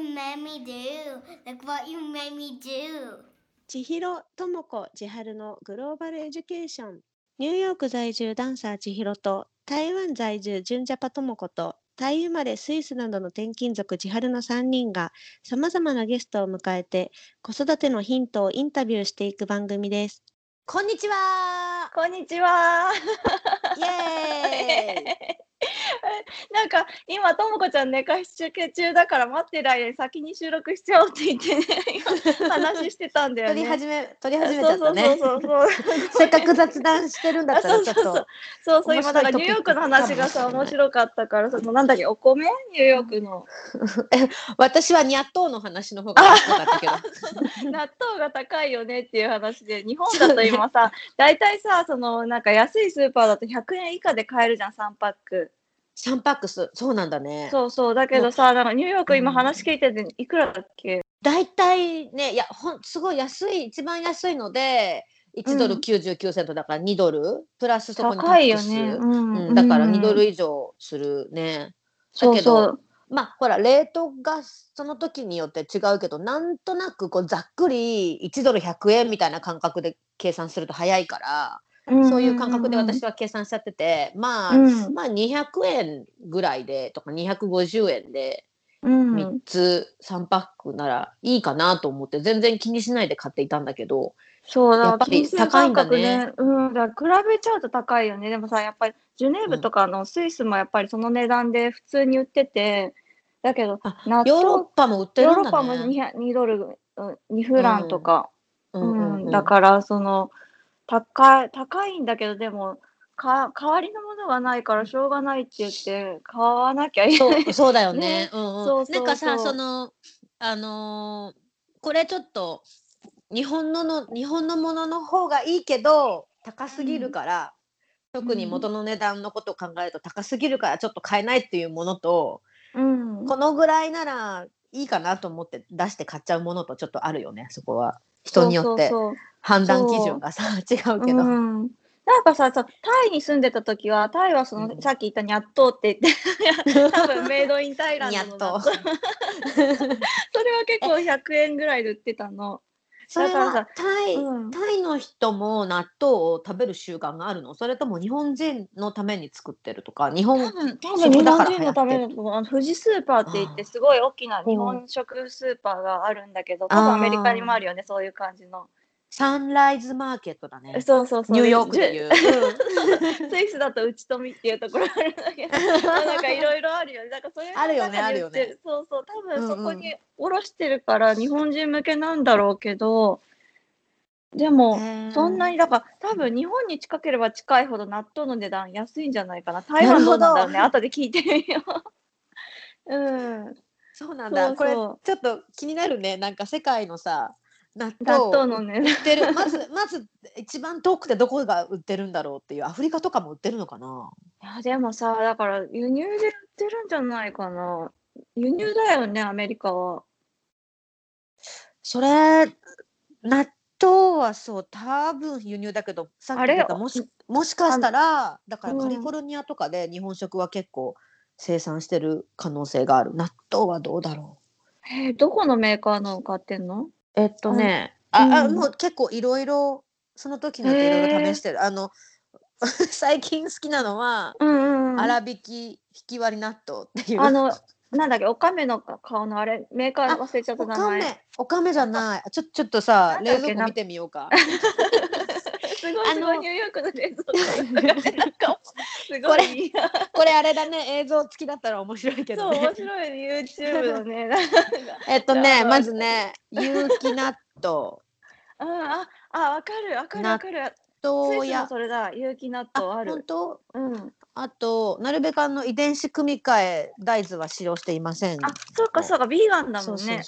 what you made me do? Look what you made me do? 千尋智子千春のグローバルエデュケーションニューヨーク在住ダンサー千尋と台湾在住純ジャパ智子とタイ生まれスイスなどの転勤族千春の3人がさまざまなゲストを迎えて子育てのヒントをインタビューしていく番組です。こんにちはこんにちは。イエーイ なんか今ともこちゃん寝かし中継中だから待ってる間に先に収録しちゃおうって言ってね今 話してたんだよね。撮り始め撮り始めちゃったね。そうそうそうそう。せっかく雑談してるんだったら ちょっとそうそう今だからニューヨークの話がさ面白かったからそのなんだっけお米？ニューヨークの私はニャットーの話の方が面白かったけど。納豆が高いよねっていう話で日本だと今さ大体さそのなんか安いスーパーだと100円以下で買えるじゃん3パック。サンパックスそうなんだね。そうそうだけどさなんかニューヨーク今話聞いてていくらだっけ？大体ねいやほんすごい安い一番安いので1ドル99セントだから2ドル、プラスそこにタ高いよックス、ね。うんだから2ドル以以上するね。そうだけどそう。まあほらレートがその時によって違うけどなんとなくこうざっくり1ドル100円みたいな感覚で計算すると早いから、そういう感覚で私は計算しちゃってて、まあ、うん。まあ200円ぐらいでとか250円でうん。3つ3パックならいいかなと思って全然気にしないで買っていたんだけどそうだやっぱり高いんだね。感覚うん、だから比べちゃうと高いよね。でもさ、やっぱりジュネーブとかのスイスもやっぱりその値段で普通に売ってて、だけど、ヨーロッパも売ってヨーるんだロッパもね。200 2ドル、うん2フランとか、うん。ううんうん。ん。だからその高い高いんだけど、でもか代わりのものがないからしょうがないって言って買わなきゃいけそない。うそうだよね。ね。うんうん。そうそうなんかさそうそのあのーこれちょっと日本のの日本のものの方がいいけど高すぎるから、特に元の値段のことを考えると高すぎるからちょっと買えないっていうものと、うん、このぐらいならいいかなと思って出して買っちゃうものとちょっとあるよねそこは人によって判断基準がさ違うけど。うん、なんかさタイに住んでた時はタイはその、うん。さっき言ったニャットーって言って 多分メイドインタイランドの それは結構100円ぐらいで売ってたの。それはタイ、うん。タイの人も納豆を食べる習慣があるの？それとも日本人のために作ってるとか？日本多分多そ分日本人のための富士スーパーって言ってすごい大きな日本食スーパーがあるんだけど多分アメリカにもあるよねそういう感じの。サンライズマーケットだねそうそうそう。ニューヨークでいう、スイスだと内富っていうところあるんだけど、ま あなんかいろいろあるよね。なんかそあるよねあるよねそうそう、多分そこに卸してるから日本人向けなんだろうけど、でもそんなにだから多分日本に近ければ近いほど納豆の値段安いんじゃないかな。台湾どうなんだろうね。後で聞いてみよう。うん。そうなんだこれちょっと気になるねなんか世界のさ納納豆豆売のね。ってる。まず まず一番遠くてどこが売ってるんだろうっていうアフリカとかも売ってるのかな。いやでもさ、だから輸入で売ってるんじゃないかな。輸入だよね、アメリカは。それ納豆はそう多分輸入だけどさっきあれ言ったもしもしかしたらだからうん。カリフォルニアとかで日本食は結構生産してる可能性がある。納豆はどうだろえーどこのメーカーのを買ってんの？うえっとね、ああうん。もう結構いろいろその時によっていろいろ試してる。あの 最近好きなのは、うんうんうん。粗挽き引き割り納豆っていう。あの、なんだっけ、おかめの顔のあれ、メーカー忘れちゃったおか名前。めおかめじゃない。ちょちょっとさ冷蔵庫見てみようかすごいあのすごい、ニューヨークの冷蔵庫なんか、すごこれい。これあれだね映像付きだったら面白いけそう、どね面白いね、YouTube のね。なんかえっとねあまずね有機納豆 うん、あ、あ、わかる、わかる、わかる。スイス豆やもそれだ、有機納豆あ本る。当？うん。あとなるべくあの遺伝子組み換え大豆は使用していません。あ、そうか、そうか、ビーガンだそうんね。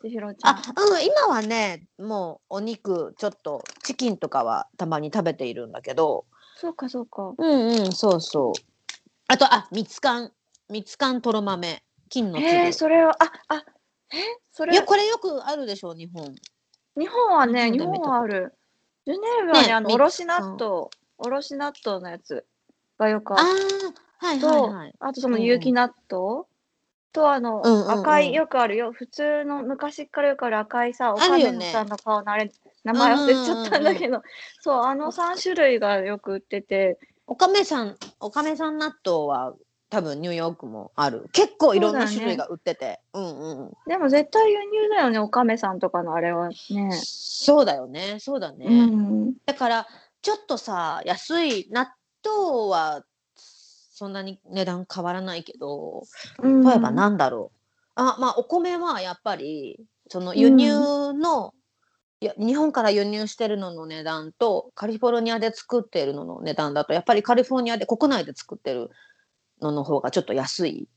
千尋ちゃん。あうん今はねもうお肉ちょっとチキンとかはたまに食べているんだけど。そうか、そうか。うんうんそうそう。あとあ蜜柑蜜柑とろ豆。金の粒えー、それは、あ、あ、え、それ？いやこれよくあるでしょ日本。日本はね、日日本はある。ジュネーブはね、ねあの、みおろし納豆、おろし納豆のやつがよくあはいはいと、はいあとそのうんうん有機納豆、とあの、うんうんうん赤いよくあるよ普通の昔からよくある赤いさおあるよねかめさんの顔のあれ名前忘れちゃったんだけど、そうあの3種類がよく売ってておかめさん、おかめさん納豆は多分ニューヨークもある。結構いろんな種類が売ってて。うんうん。でも絶対輸入だよねおかめさんとかのあれはね。そうだよね。そうだね。うんだから、ちょっとさ、安い納豆はそんなに値段変わらないけど、うん。例えばなんだろう。あ、まあお米はやっぱり、その輸入の、いや日本から輸入してるのの値段とカリフォルニアで作ってるのの値段だとやっぱりカリフォルニアで国内で作ってるのの方がちょっと安い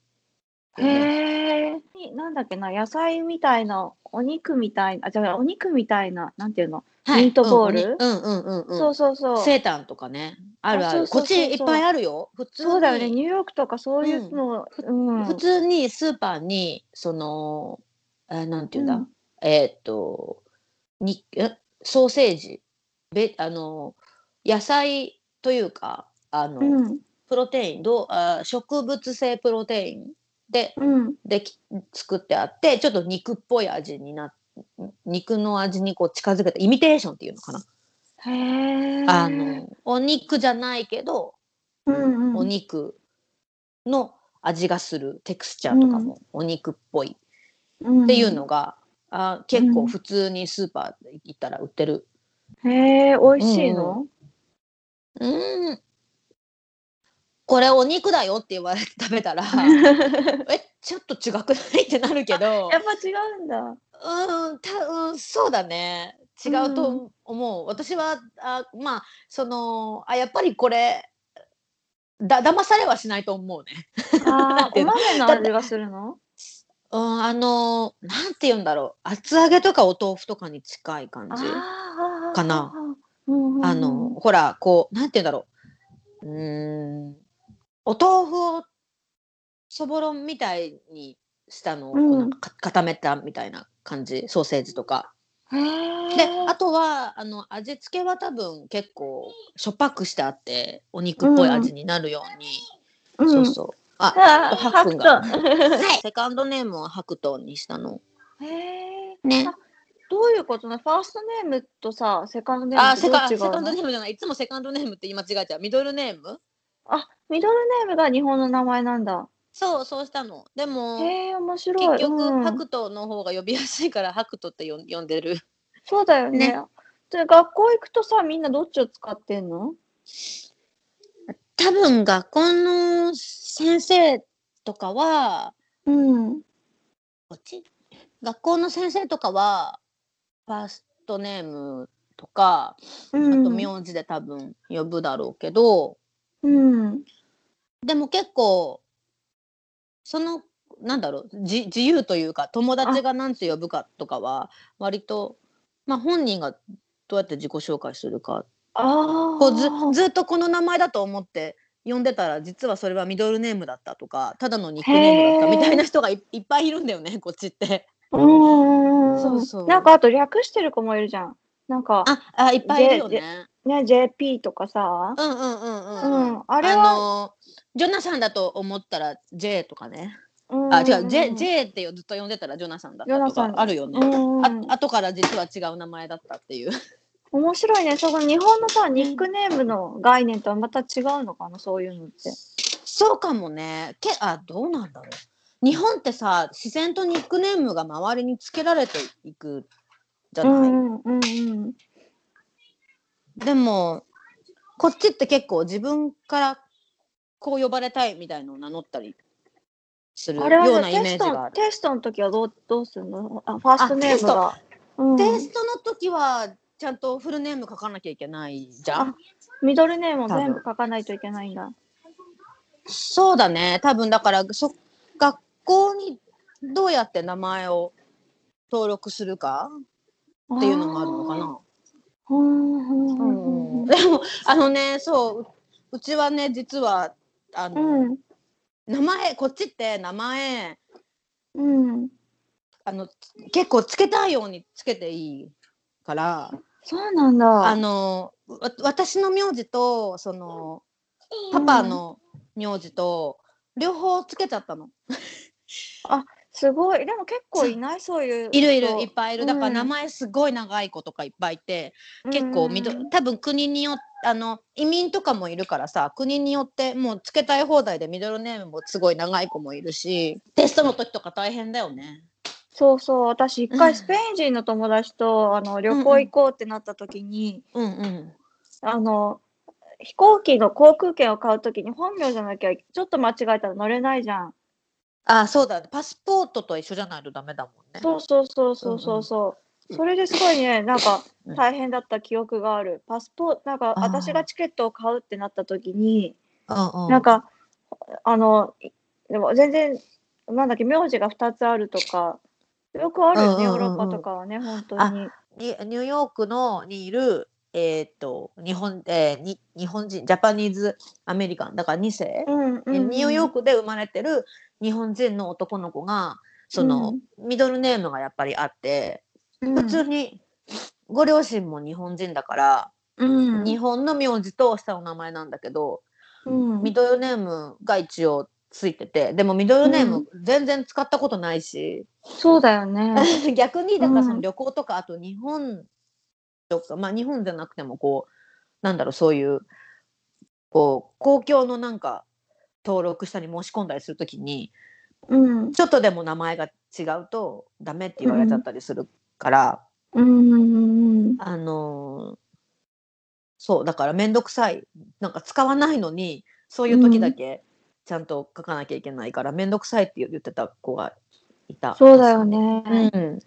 へえ。なんだっけな野菜みたいなお肉みたいなあじゃあお肉みたいななんていうの、はい。ミートボール？うんうんうんうんそうそうそう。セータンとかね。あるある。こっちいっぱいあるよ。普通に。そうだよね。ニューヨークとかそういうの、うん。普通にスーパーにそのえなんていうんだ、うん。えーっとにえソーセージ。べあの野菜というかあの、うん。プロテインどうあ植物性プロテインでうん。でき作ってあってちょっと肉っぽい味にな肉の味にこう近づけたイミテーションっていうのかな、へえ。あのお肉じゃないけど、うんうん。お肉の味がするテクスチャーとかもお肉っぽい。っていうのが、あ結構普通にスーパー行ったら売ってる。へえ美味しいの、うんこれお肉だよって言われて食べたら えちょっと違くない？ってなるけどやっぱ違うんだ。うんたうんそうだね違うと思う、私はあまあそのあやっぱりこれだ騙されはしないと思うね。あお豆 の？味がするの？うん、あのなんて言うんだろう厚揚げとかお豆腐とかに近い感じ。かな。うんうんうんあの、ほら、こう、なんて言うんだろう。うーん、お豆腐をそぼろみたいにしたのをなんかか固めたみたいな感じ、ソーセージとか。で、あとは、あの、味付けは多分結構しょっぱくしてあって、お肉っぽい味になるように。うん、そうそう。あ、あーハクが。はい。セカンドネームはハクトンにしたの。へえ。ね。あどういうことなのファーストネームとさ、セカンドネームあ、ってどう違うセカセカンドのネームじゃない。いつもセカンドネームって言い間違えちゃう。ミドルネーム？あ、ミドルネームが日本の名前なんだ。そう、そうしたの。でも、へえ、面白い。結局、うんハクトの方が呼びやすいからハクトって呼ん呼んでる。そうだよね。ねで学校行くとさ、みんなどっちを使ってんの？多分学校の先生とかは、うん。こっち？学校の先生とかは、ファーストネームとか、うあん。と名字で多分呼ぶだろうけど、うん。でも結構、その、なんだろう、じ自由というか、友達が何て呼ぶかとかは、割と、まあ本人がどうやって自己紹介するかああ。こうずずっとこの名前だと思って呼んでたら実はそれはミドルネームだったとかただのニックネームだったみたいな人がいいっぱいいるんだよねこっちって。うん。そうそうなんかあと略してる子もいるじゃん。なんか、ああいっぱいいるよね。ね、JP とかさ。うんうんうんうん。うんあれはのジョナサンだと思ったら J とかね。うんあ違う J, J ってずっと呼んでたらジョナサンだったとジョナサンかあるよね。あ後から実は違う名前だったっていう。面白いね。その日本のさ、ニックネームの概念とはまた違うのかな、そういうのって。そうかもね。けあどうなんだろう。日本ってさ自然とニックネームが周りにつけられていくじゃない？うんうんうんうん。でもこっちって結構自分からこう呼ばれたいみたいのを名乗ったりするようなイねテストメージがある。テストの時はどうどうするの？あファーストネームが。うんテストの時はちゃんとフルネーム書かなきゃいけないじゃん。ミドルネームを全部書かないといけないんだ。そうだね多分だからそ学校にどうやって名前を登録するかっていうのもあるのかな。うんでもあのねそうううちはね実はあの、うん名前こっちって名前うん。あの結構つけたいようにつけていいからそうなんだ。あのわ私の名字とそのパパの名字と両方つけちゃったの。すごい。でも結構いない？そういういるいる人いっぱいいるだからうん名前すごい長い子とかいっぱいいて、結構みどうん多分国によってあの移民とかもいるからさ国によってもうつけたい放題でミドルネームもすごい長い子もいるしテストの時とか大変だよね。そうそう。私一うん回スペイン人の友達とあの旅行行こうってなった時に、うんうん。あの飛行機の航空券を買う時に本名じゃなきゃちょっと間違えたら乗れないじゃん。あそうだパスポートと一緒じゃないとダメだもんね。そうそうそうそうそうそう。それですごいね、なんかうん大変だった記憶がある。パスポート、なんか私がチケットを買うってなった時に、うんうん、なんか、あの、いでも全然、なんだっけ、名字が2つあるとか、よくあるよね、うんうんうんうんヨーロッパとかはね、本当。にニューヨークのにいるえーっと日本えーに日本人ジャパニーズアメリカンだから2世、うんうんうん。ニューヨークで生まれてる日本人の男の子がその、ミドルネームがやっぱりあってうん。普通にご両親も日本人だから、うん。日本の名字と下の名前なんだけど、うん。ミドルネームが一応ついててでもミドルネーうム全然使ったことないし、そうだよね。逆にだからそのうん。旅行とか、あと日本とかまあ日本じゃなくてもこうなんだろうそういうこう公共のなんか登録したり申し込んだりするときにうん。ちょっとでも名前が違うとダメって言われちゃったりするから、うん。うん。うん。あのーそうだから面倒くさいなんか使わないのにそういう時だけちゃんと書かなきゃいけないから面倒くさいって言ってた子がいた。そうだよね。うん、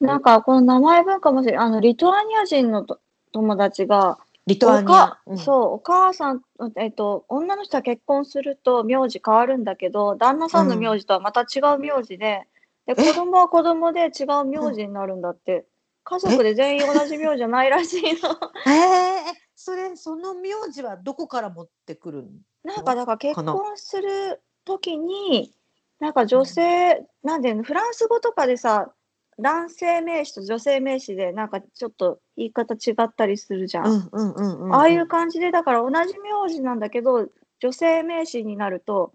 なんか、この名前文化もし、あの、リトアニア人のと友達が、リトアニア。うん。そう、お母さん、えっと、女の人は結婚すると名字変わるんだけど、旦那さんの名字とはまた違う名字で、で、子供は子供で違う名字になるんだって。家族で全員同じ名字じゃないらしいの。えー、それその名字はどこから持ってくるのなんか、だから結婚するときに、なんか女性、なんで、フランス語とかでさ、男性名詞と女性名詞で、なんかちょっと言い方違ったりするじゃん。ああいう感じで、だから同じ名字なんだけど、女性名詞になると、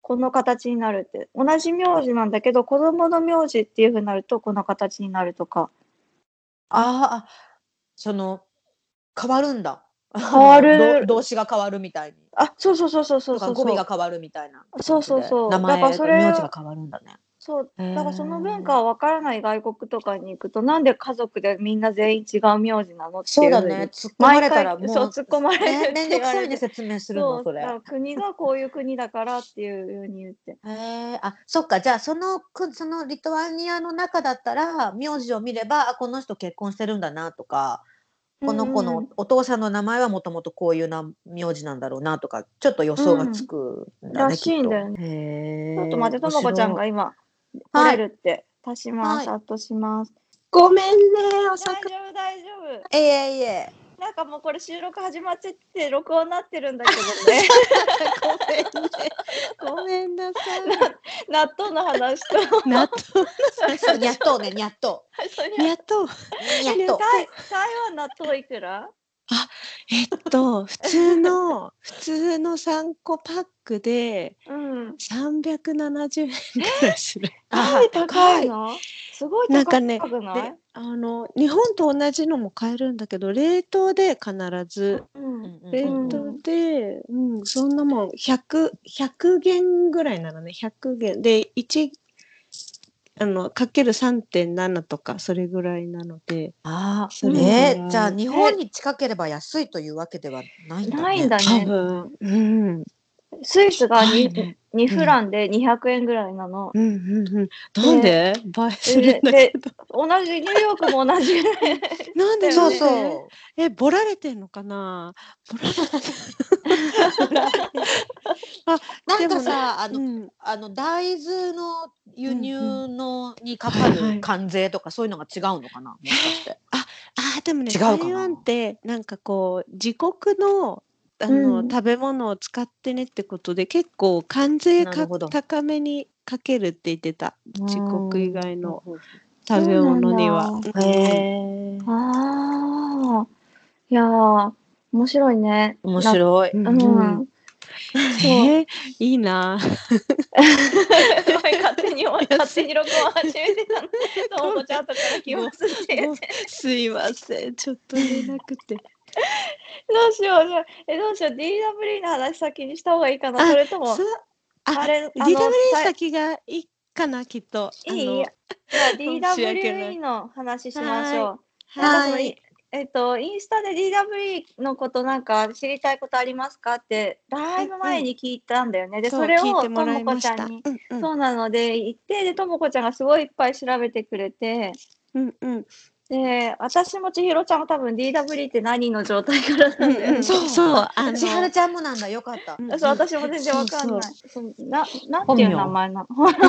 この形になるって。同じ名字なんだけど、子供の名字っていうふうになると、この形になるとか。ああその変わるんだ。変わる ど動詞が変わるみたいに。あ、そうそうそうそうそうそうそう。語尾が変わるみたいな。そうそうそう名前名字が変わるんだね。そう。だからその文化は分からない外国とかに行くと、なんで家族でみんな全員違う名字なのってそうだね。突っ込まれたらもう。そう突っ込まれてねめんどくさいね言われて説明するのそれ。国がこういう国だからっていうふうに言って。へえあそっかじゃあそのくそのリトアニアの中だったら名字を見ればあこの人結婚してるんだなとかこの子うんうんのお父さんの名前はもともとこういうな名字なんだろうなとかちょっと予想がつくんだね、らしいんだよねちょっと待って、ともこちゃんが今、はい来れるって。足します、はいアットします。ごめんね、遅く。大丈夫、大丈夫。えいえいえなんかもうこれ収録始まってて、録音なってるんだけどね。ごめんなさ 納豆の話と。い。納豆にゃっとうねにゃっとそれやっと、うにゃっとう台台湾納豆いくら？えっと、普通の、普通の3個パックでうん。370円くらいする。あ なんで高いの？すごい高なんかねあの、日本と同じのも買えるんだけど、冷凍で必ず、うん。冷うん凍で、うん、そんなもん、100、100元ぐらいなのね、100元。で、1、あの、かける3.7とか、それぐらいなので、あそれえぐらいじゃあ日本に近ければ安いというわけではないんだね。ないんだ多ね。分、うん。スイスがは 2, いね2フランで200円ぐらいなの。うんうんうん。なんで？倍するんだでけど。同じニューヨークも同じぐらい。なんでそうそう。え、ボられてんのかな？ボられな？んかでもねさあの、うん、あの大豆の輸入のにかかる関税とかそういうのが違うのかな？もしかして。あーでもね台湾ってなんかこう自国のあの、うん食べ物を使ってねってことで結構関税か高めにかけるって言ってた自国以外のうん。食べ物には。へえ。ああ。いやー、面白いね。面白い。な。うんうん。えー、いいな。すごい勝手に勝手に録音始めてたの。ともこちゃんとから来ますって。すいません。ちょっと寝なくて。どうしようじゃあ。えどうしよう。DW の話先にした方がいいかな。あそれともああれ DW さ先がいいかなきっと。いい？じゃあ DWE の話しましょう。なんかそのはい。いえっと、インスタで DWE のことなんか知りたいことありますかってだいぶ前に聞いたんだよね。でそうそれをとも。こちゃんに、うんうん。そうなので言ってでともこちゃんがすごいいっぱい調べてくれて。うんうんで私も千尋ちゃんも多分 DWE って何の状態からなんだよね。うんうんそうそうあの千春ちゃんもなんだ。よかった。うんそう私も全然わかんない。そうななんていう名前なの？本名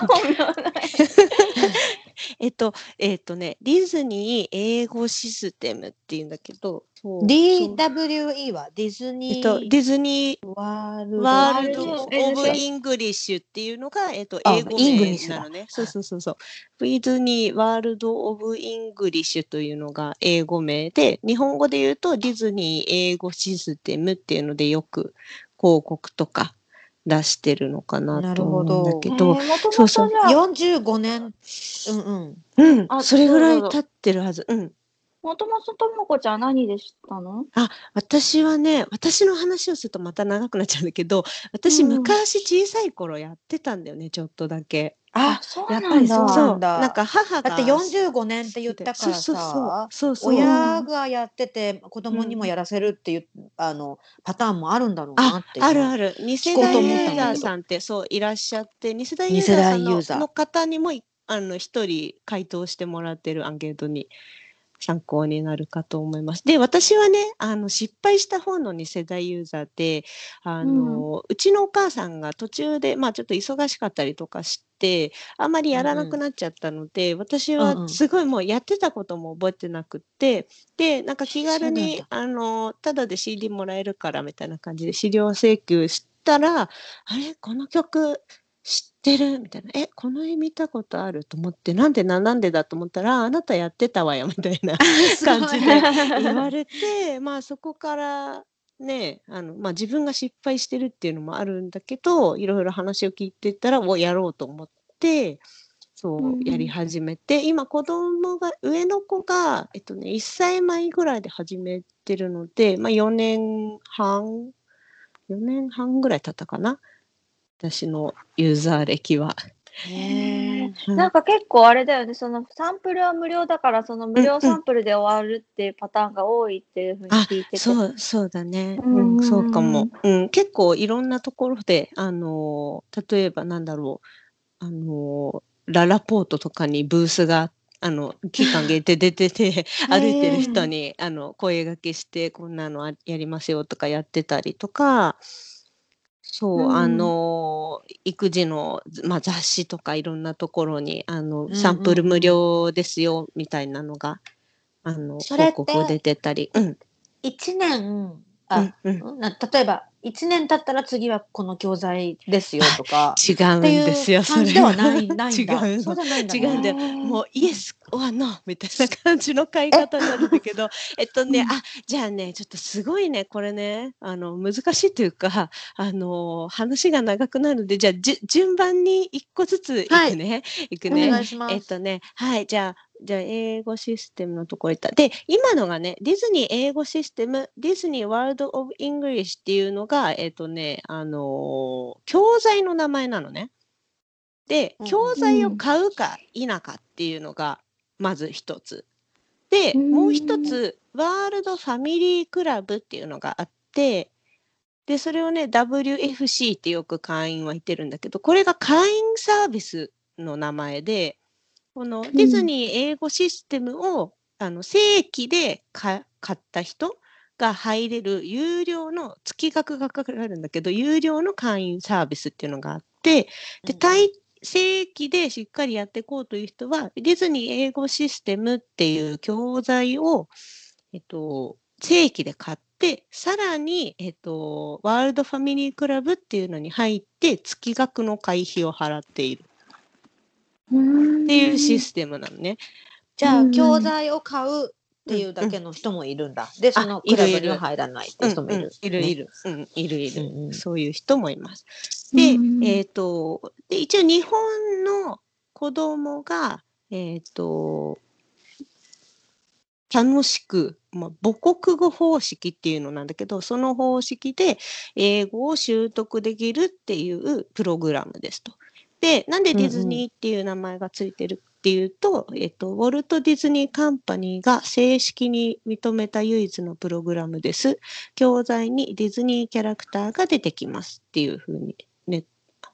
えっと、えっとね、ディズニー英語システムっていうんだけど、DWE はディズニえっと、ーディズニワールド。ーワールド・ワールドオブ・イングリッシュっていうのが、えっと、あ英語イングリッシュだ。名なのね。そうそうそうそう。Disney World of English というのが英語名で、日本語で言うとディズニー英語システムっていうのでよく広告とか出してるのかななとるほど思うんだけえーど、もともそうそうとじゃあ45年。うんうん。うん、あそれぐらい経ってるはず。うん。もともとともこちゃんは何で知ったの？私はね、私の話をするとまた長くなっちゃうんだけど、私うん昔小さい頃やってたんだよね、ちょっとだけ。あ、そうやっぱりそうそなんだ。なんか母が。だって45年って言ったからそうさ、そうそうそうそう親がやってて子供にもやらせるっていう、あのパターンもあるんだろうなあっていう。あるある。二世代ユーザーさんってそういらっしゃって、二世代ユ二ーザーさんの方にもいあの一人回答してもらってるアンケートに参考になるかと思います。で、私はね、あの失敗した方の二世代ユーザーで、あの、うちのお母さんが途中でまあちょっと忙しかったりとかして、あんまりやらなくなっちゃったので、私うんうん。はすごいもうやってたことも覚えてなくって、で、なんか気軽にだ。あのただで CD もらえるからみたいな感じで資料請求したら、あれ？この曲知ってる？みたいな。え、この絵見たことある？と思って、なんでな、なんでだと思ったら、ああなたやってたわよみたいな感じで言われて、まあそこからね、あの、まあ自分が失敗してるっていうのもあるんだけど、いろいろ話を聞いてたら、をやろうと思って、そうう、んやり始めて、今子供が、上の子が、えっとね、1歳前ぐらいで始めてるので、まあ4年半、4年半ぐらい経ったかな。私のユーザー歴は。へなんか結構あれだよね、そのサンプルは無料だから、その無料サンプルで終わるっていうパターンが多いっていうふうにあ聞いてて。そう、そうだね。うんうん、そうかも。うん、結構いろんなところで、あのー、例えばなんだろう、あのー、ララポートとかにブースが、あの、期間限定で出てて、歩いてる人に、あの、声掛けして、こんなのあやりますよとかやってたりとか、そう、うんあのー、育児の、まあ、雑誌とかいろんなところに、あの、サンプル無料ですよ、みたいなのが、あの、広告出てたり。うん。1年あ、うんうん？な例えば1年経ったら次はこの教材ですよとか 違うんですよ、それではないないんだ。違うのそうじゃないんだ、ね。違うんだよもうイエスはノーみたいな感じの買い方になるんだけど、えっとね、あ、じゃあね、ちょっとすごいね、これね、あの、難しいというか、あの、話が長くなるので、じゃあ、順番に一個ずついくね。い、くおね。願いします。えっとね、はい、じゃあ、じゃあ、英語システムのところ行った。で、今のがね、ディズニー英語システム、 Disney World of English っていうのが、えっとね、あのー教材の名前なのね。でうん、教材を買うか否かっていうのが、まず一つ。で、うんもう一つ、ワールド・ファミリー・クラブっていうのがあって、で、それをね、WFC ってよく会員は言ってるんだけど、これが会員サービスの名前で、このディズニー英語システムを、あの正規でか買った人が入れる有料の月額がかかるんだけど、有料の会員サービスっていうのがあって、で、うん対正規でしっかりやっていこうという人は、ディズニー英語システムっていう教材を、えっと、正規で買って、さらに、えっと、ワールドファミリークラブっていうのに入って、月額の会費を払っている。うんっていうシステムなのね。じゃあ、うん教材を買うっていうだけの人もいるんだ。で、そのクラブには入らないって人もいる。いるねいる、うん、いるいる、そういう人もいます。で、うんえっ、とで一応日本の子供がえっ、と楽しく、まあ、母国語方式っていうのなんだけどその方式で英語を習得できるっていうプログラムですと。でなんでディズニーっていう名前がついてるっていうと、えっと、ウォルト・ディズニー・カンパニーが正式に認めた唯一のプログラムです。教材にディズニーキャラクターが出てきますっていうふうに、ね、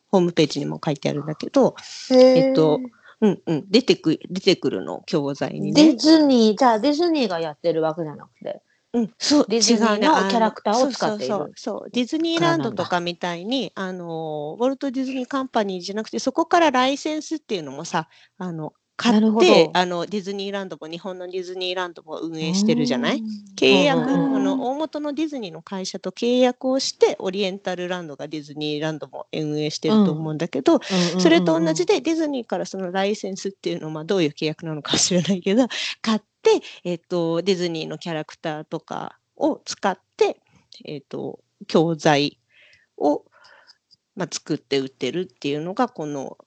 ホームページにも書いてあるんだけど、えっと、うんうん、出てく出てくるの教材にねディ。ズニー、じゃあディズニーがやってるわけじゃなくて。うん、そうディズニーのキャラクターを使っているそうそう。ディズニーランドとかみたいにあのウォルト・ディズニー・カンパニーじゃなくてそこからライセンスっていうのもさあの買ってあのディズニーランドも日本のディズニーランドも運営してるじゃない？契約、うんうんあの大元のディズニーの会社と契約をしてオリエンタルランドがディズニーランドも運営してると思うんだけど、それと同じで。でディズニーからそのライセンスっていうのはまあどういう契約なのかは知らないけど買って、えっとディズニーのキャラクターとかを使って、えっと教材を、まあ、作って売ってるっていうのがこの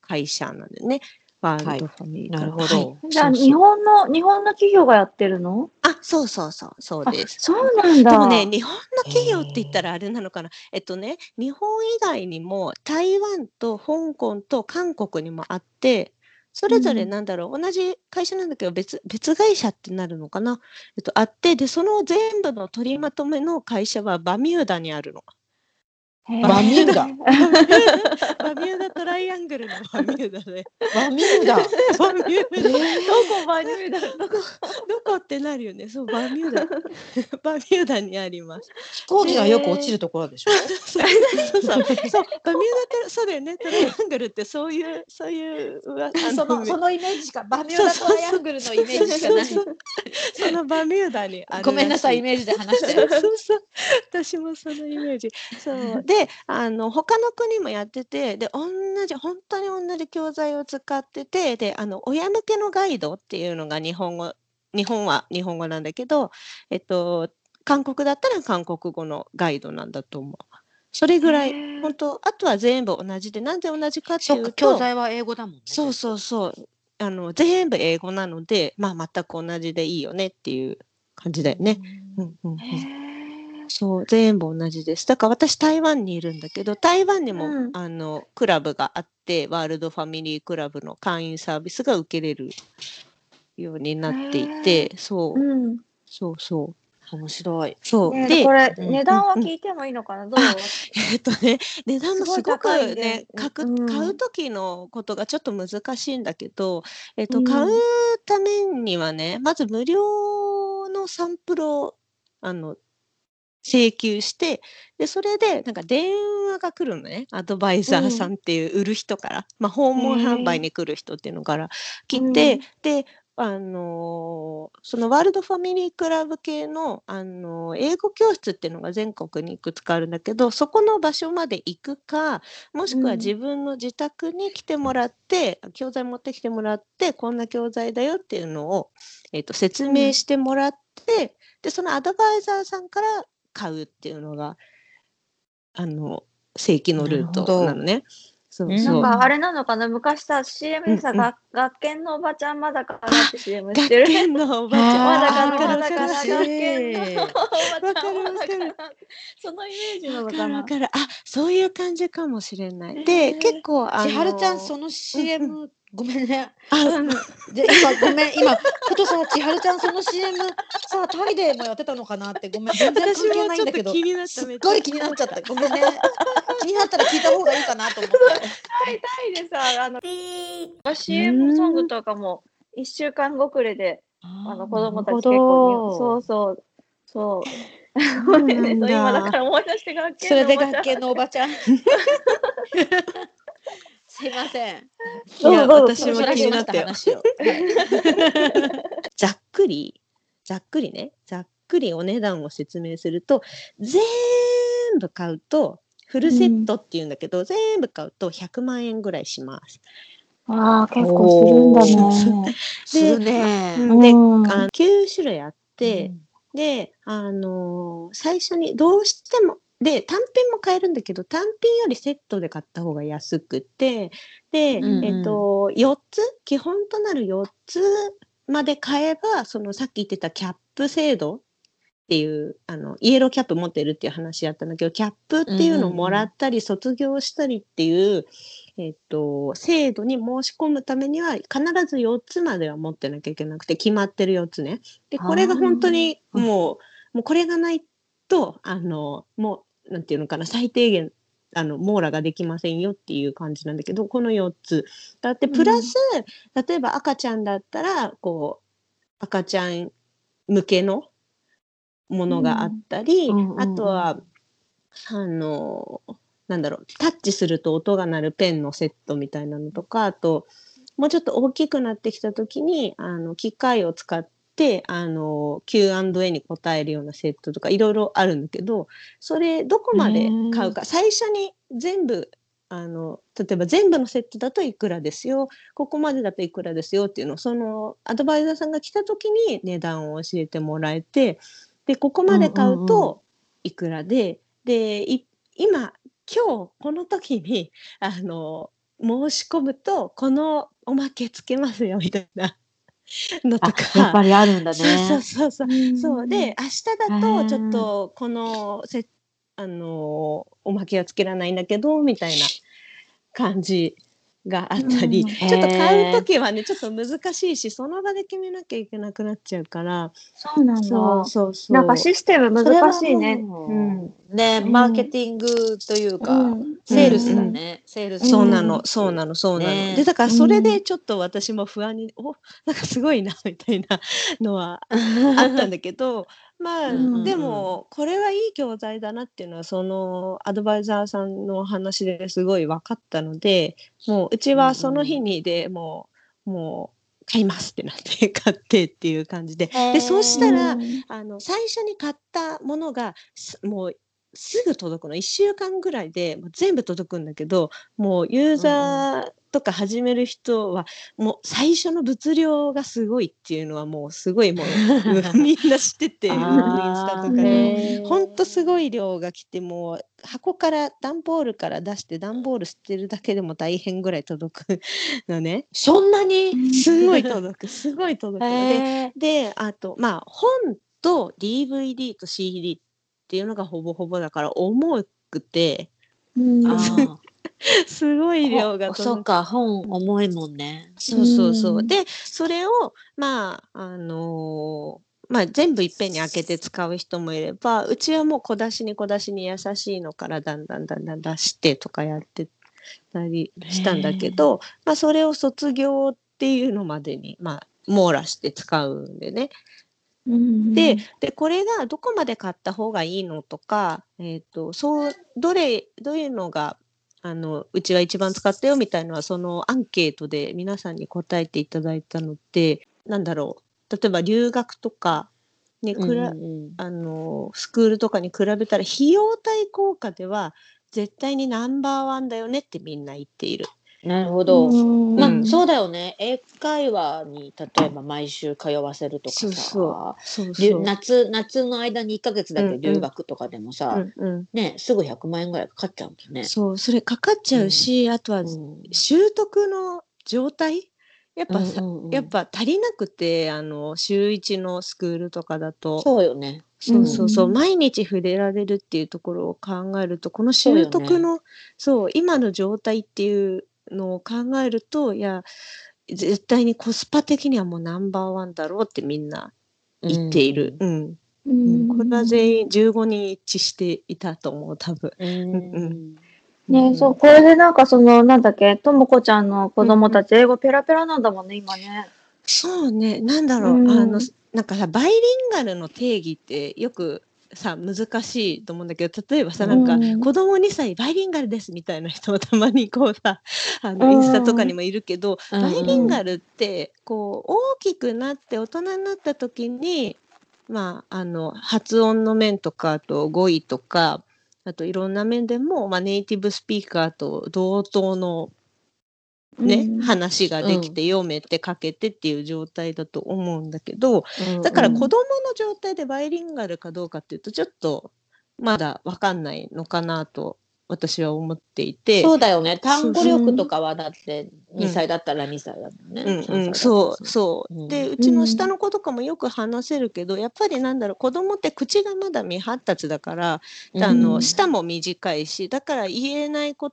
会社なんだよね。ワールドファミリーから、なるほどじゃあ、日本の、日本の企業がやってるの？あそうそうそうそうあです。そうなんだ。でもね、日本の企業って言ったらあれなのかな。えっとね、日本以外にも台湾と香港と韓国にもあって、それぞれうんなんだろう、同じ会社なんだけど別、別会社ってなるのかな？えっと、あって、で、その全部の取りまとめの会社はバミューダにあるの。バミューダ。バミューダトライアングルのバミューダで。バミューダ。バミューダ。どこバミューダ？どこ、どこってなるよね。そう、バミューダ。バミューダにあります。飛行機がよく落ちるところでしょ？そうそうバミューダトラ、そうだよね、トライアングルってそういう、そういう、そのそのイメージしかバミューダトライアングルのイメージしかない。そのバミューダにごめんなさいイーメージで話して。そうそう私もそのイメージ。そうで あの他の国もやっててで同じ本当に同じ教材を使っててであの親向けのガイドっていうのが日本語日本は日本語なんだけど、えっと、韓国だったら韓国語のガイドなんだと思う。それぐらい本当あとは全部同じでなんで同じかっていうと教材は英語だもんね。そうそうそうあの全部英語なので、まあ、全く同じでいいよねっていう感じだよね。うんうんうんそう全部同じです。だから私台湾にいるんだけど台湾にも、うん。あのクラブがあってワールドファミリークラブの会員サービスが受けれるようになっていてそう、うん。そうそう。面白い。そう、ねでこれ、うん。値段は聞いてもいいのかな、どう？えっとね値段もすごくねかくうん。買う時のことがちょっと難しいんだけど、えっとうん。買うためにはねまず無料のサンプルをあの請求してでそれでなんか電話が来るのね。アドバイザーさんっていう売る人から、まあ、訪問販売に来る人っていうのから来て、うんであのーそのワールドファミリークラブ系の、あのー英語教室っていうのが全国にいくつかあるんだけどそこの場所まで行くかもしくはうん。自分の自宅に来てもらって、教材持ってきてもらってこんな教材だよっていうのを、えー、と説明してもらって、でそのアドバイザーさんから買うっていうのがあの正規のルートなのね。そうう。ん。そうなんかあれなのかな？昔さ CM でさ、うんう学研のおばちゃんまだかなって CM して る。学研のおばちゃん。まだかなまだかな学研のおばちゃん。まだかなそのイメージなのわかな？かるわかる。あ、そういう感じかもしれない。で、結構あの千春ちゃんその CM、ごめんね。あ、で今ごめん。今ことさ千春ちゃんその CM さタイでもやってたのかなってごめん。全然関係ないんだけど。すっごい気になっちゃった。ごめんね。気になったら聞いた方がいいかなと思って。タイタイでさあの CM ソングとかも1週間遅れであの子供たち結構そうそう。そう。そう今だから思い出して学研それでのおばちゃん。学研のおばちゃんすいませんいや、どうぞ私も気になったよ。話を、ざっくり、ざっくりね、ざっくりお値段を説明すると、全部買うと、フルセットっていうんだけど、全部買うと100万円ぐらいします。ああ、結構するんだね。するね。うんでうんあの9種類あって、で、あのー最初にどうしても、で、単品も買えるんだけど、単品よりセットで買った方が安くて、で、うんうん。えっと、4つ、基本となる4つまで買えば、そのさっき言ってたキャップ制度っていう、あの、イエローキャップ持ってるっていう話やったんだけど、キャップっていうのをもらったり、卒業したりっていう、えっと、制度に申し込むためには、必ず4つまでは持ってなきゃいけなくて、決まってる4つね。で、これが本当にもう、もうこれがないと、あの、もう、なんていうのかな、最低限、あの、網羅ができませんよっていう感じなんだけど、この4つ。だって、プラス、例えば赤ちゃんだったら、こう、赤ちゃん向けのものがあったり、うんうんうんあとは、あの、なんだろう、タッチすると音が鳴るペンのセットみたいなのとか、あと、もうちょっと大きくなってきたときに、あの、機械を使って、あの、Q&A に答えるようなセットとか、いろいろあるんだけど、それ、どこまで買うか、最初に全部、あの、例えば全部のセットだといくらですよ、ここまでだといくらですよっていうのを、その、アドバイザーさんが来たときに値段を教えてもらえて、で、ここまで買ううんうんうん。といくらで、で、い今、今日この時にあの申し込むとこのおまけつけますよみたいな のとあ、か。やっぱりあるんだね。そうそうそうそう。そうで明日だとちょっへとこのせあのおまけはつけられないんだけどみたいな感じがあったり、うんちょっと買う時はねちょっと難しいしその場で決めなきゃいけなくなっちゃうからそうなんだ。そうそうそうなんかシステム難しいね。うん。ね、マーケティングというか、うんセールスだね。セールス。そうなの、そうなの、そうなの。ねで、だからそれでちょっと私も不安に、お、なんかすごいな、みたいなのはあったんだけど、まあ、うんでも、これはいい教材だなっていうのは、そのアドバイザーさんのお話ですごい分かったので、もううちはその日にでもう、もう買いますってなって買ってっていう感じで。で、そうしたら、うんあの最初に買ったものがすもうすぐ届くの。1週間ぐらいで全部届くんだけどもうユーザーとか始める人はもう最初の物量がすごいっていうのはもうすごいもう みんな知っててインスタとかで。も。ほんとすごい量が来てもう箱から段ボールから出して段ボール捨てるだけでも大変ぐらい届くのね。そんなにすごい届くすごい届く。のでであとまあ本と DVD と CD っていうのがほぼほぼだから重くてうん すごい量がほそ届く。っか、本重いもんね。そうそうそう。うんでそれをまああのーまあ、全部いっぺんに開けて使う人もいればうちはもう小出しに小出しに優しいのからだんだんだんだん出してとかやってたりしたんだけど、まあ、それを卒業っていうのまでに、まあ、網羅して使うんでね。うんででこれがどこまで買った方がいいのとか、えー、とそうどれどういうのがあのうちは一番使ったよみたいのはそのアンケートで皆さんに答えていただいたのってなんだろう。例えば留学とかにくら、うんうん。あのスクールとかに比べたら費用対効果では絶対にナンバーワンだよねってみんな言っている。なるほど。うん。まあ、うん。そうだよね。英会話に例えば毎週通わせるとかさ。そうそう。そう留そう。夏夏の間に1ヶ月だけ留学とかでもさ、うんうん。ねすぐ100万円ぐらいかかっちゃうんだよね。そうそれかかっちゃうし、あとはうん。習得の状態？やっぱさ、うんうんうん。やっぱ足りなくてあの週一のスクールとかだと。そうよね。そうそうそう、うん。毎日触れられるっていうところを考えるとこのそうよね。習得のそう,、今の状態っていうのを考えるといや絶対にコスパ的にはもうナンバーワンだろうってみんな言っている、うん。ううん。んこれは全員15人一致していたと思う多分。うん。うんね、そう、これでなんかその、なんだっけ、ともこちゃんの子供たち、英語ペラペラなんだもんね、今ね。そうね、なんだろう、うん。あの、なんかさ、バイリンガルの定義ってよくさ、難しいと思うんだけど、例えばさ、なんか、うん。子供2歳バイリンガルですみたいな人もたまにこうさ、あの、うん。インスタとかにもいるけど、うん。バイリンガルって、こう、大きくなって大人になった時に、まあ、あの、発音の面とか、あと語彙とか、あといろんな面でも、まあ、ネイティブスピーカーと同等のね、うん。話ができて読めて書けてっていう状態だと思うんだけど、だから子供の状態でバイリンガルかどうかっていうとちょっとまだわかんないのかなと私は思っていて。そうだよね。単語力とかはだって2歳だったら2歳だもんね。うんうん、3歳だったら。そうそう、うん。でうちの下の子とかもよく話せるけど、やっぱりなんだろう子供って口がまだ未発達だから、あうのん。舌も短いしだから言えないこ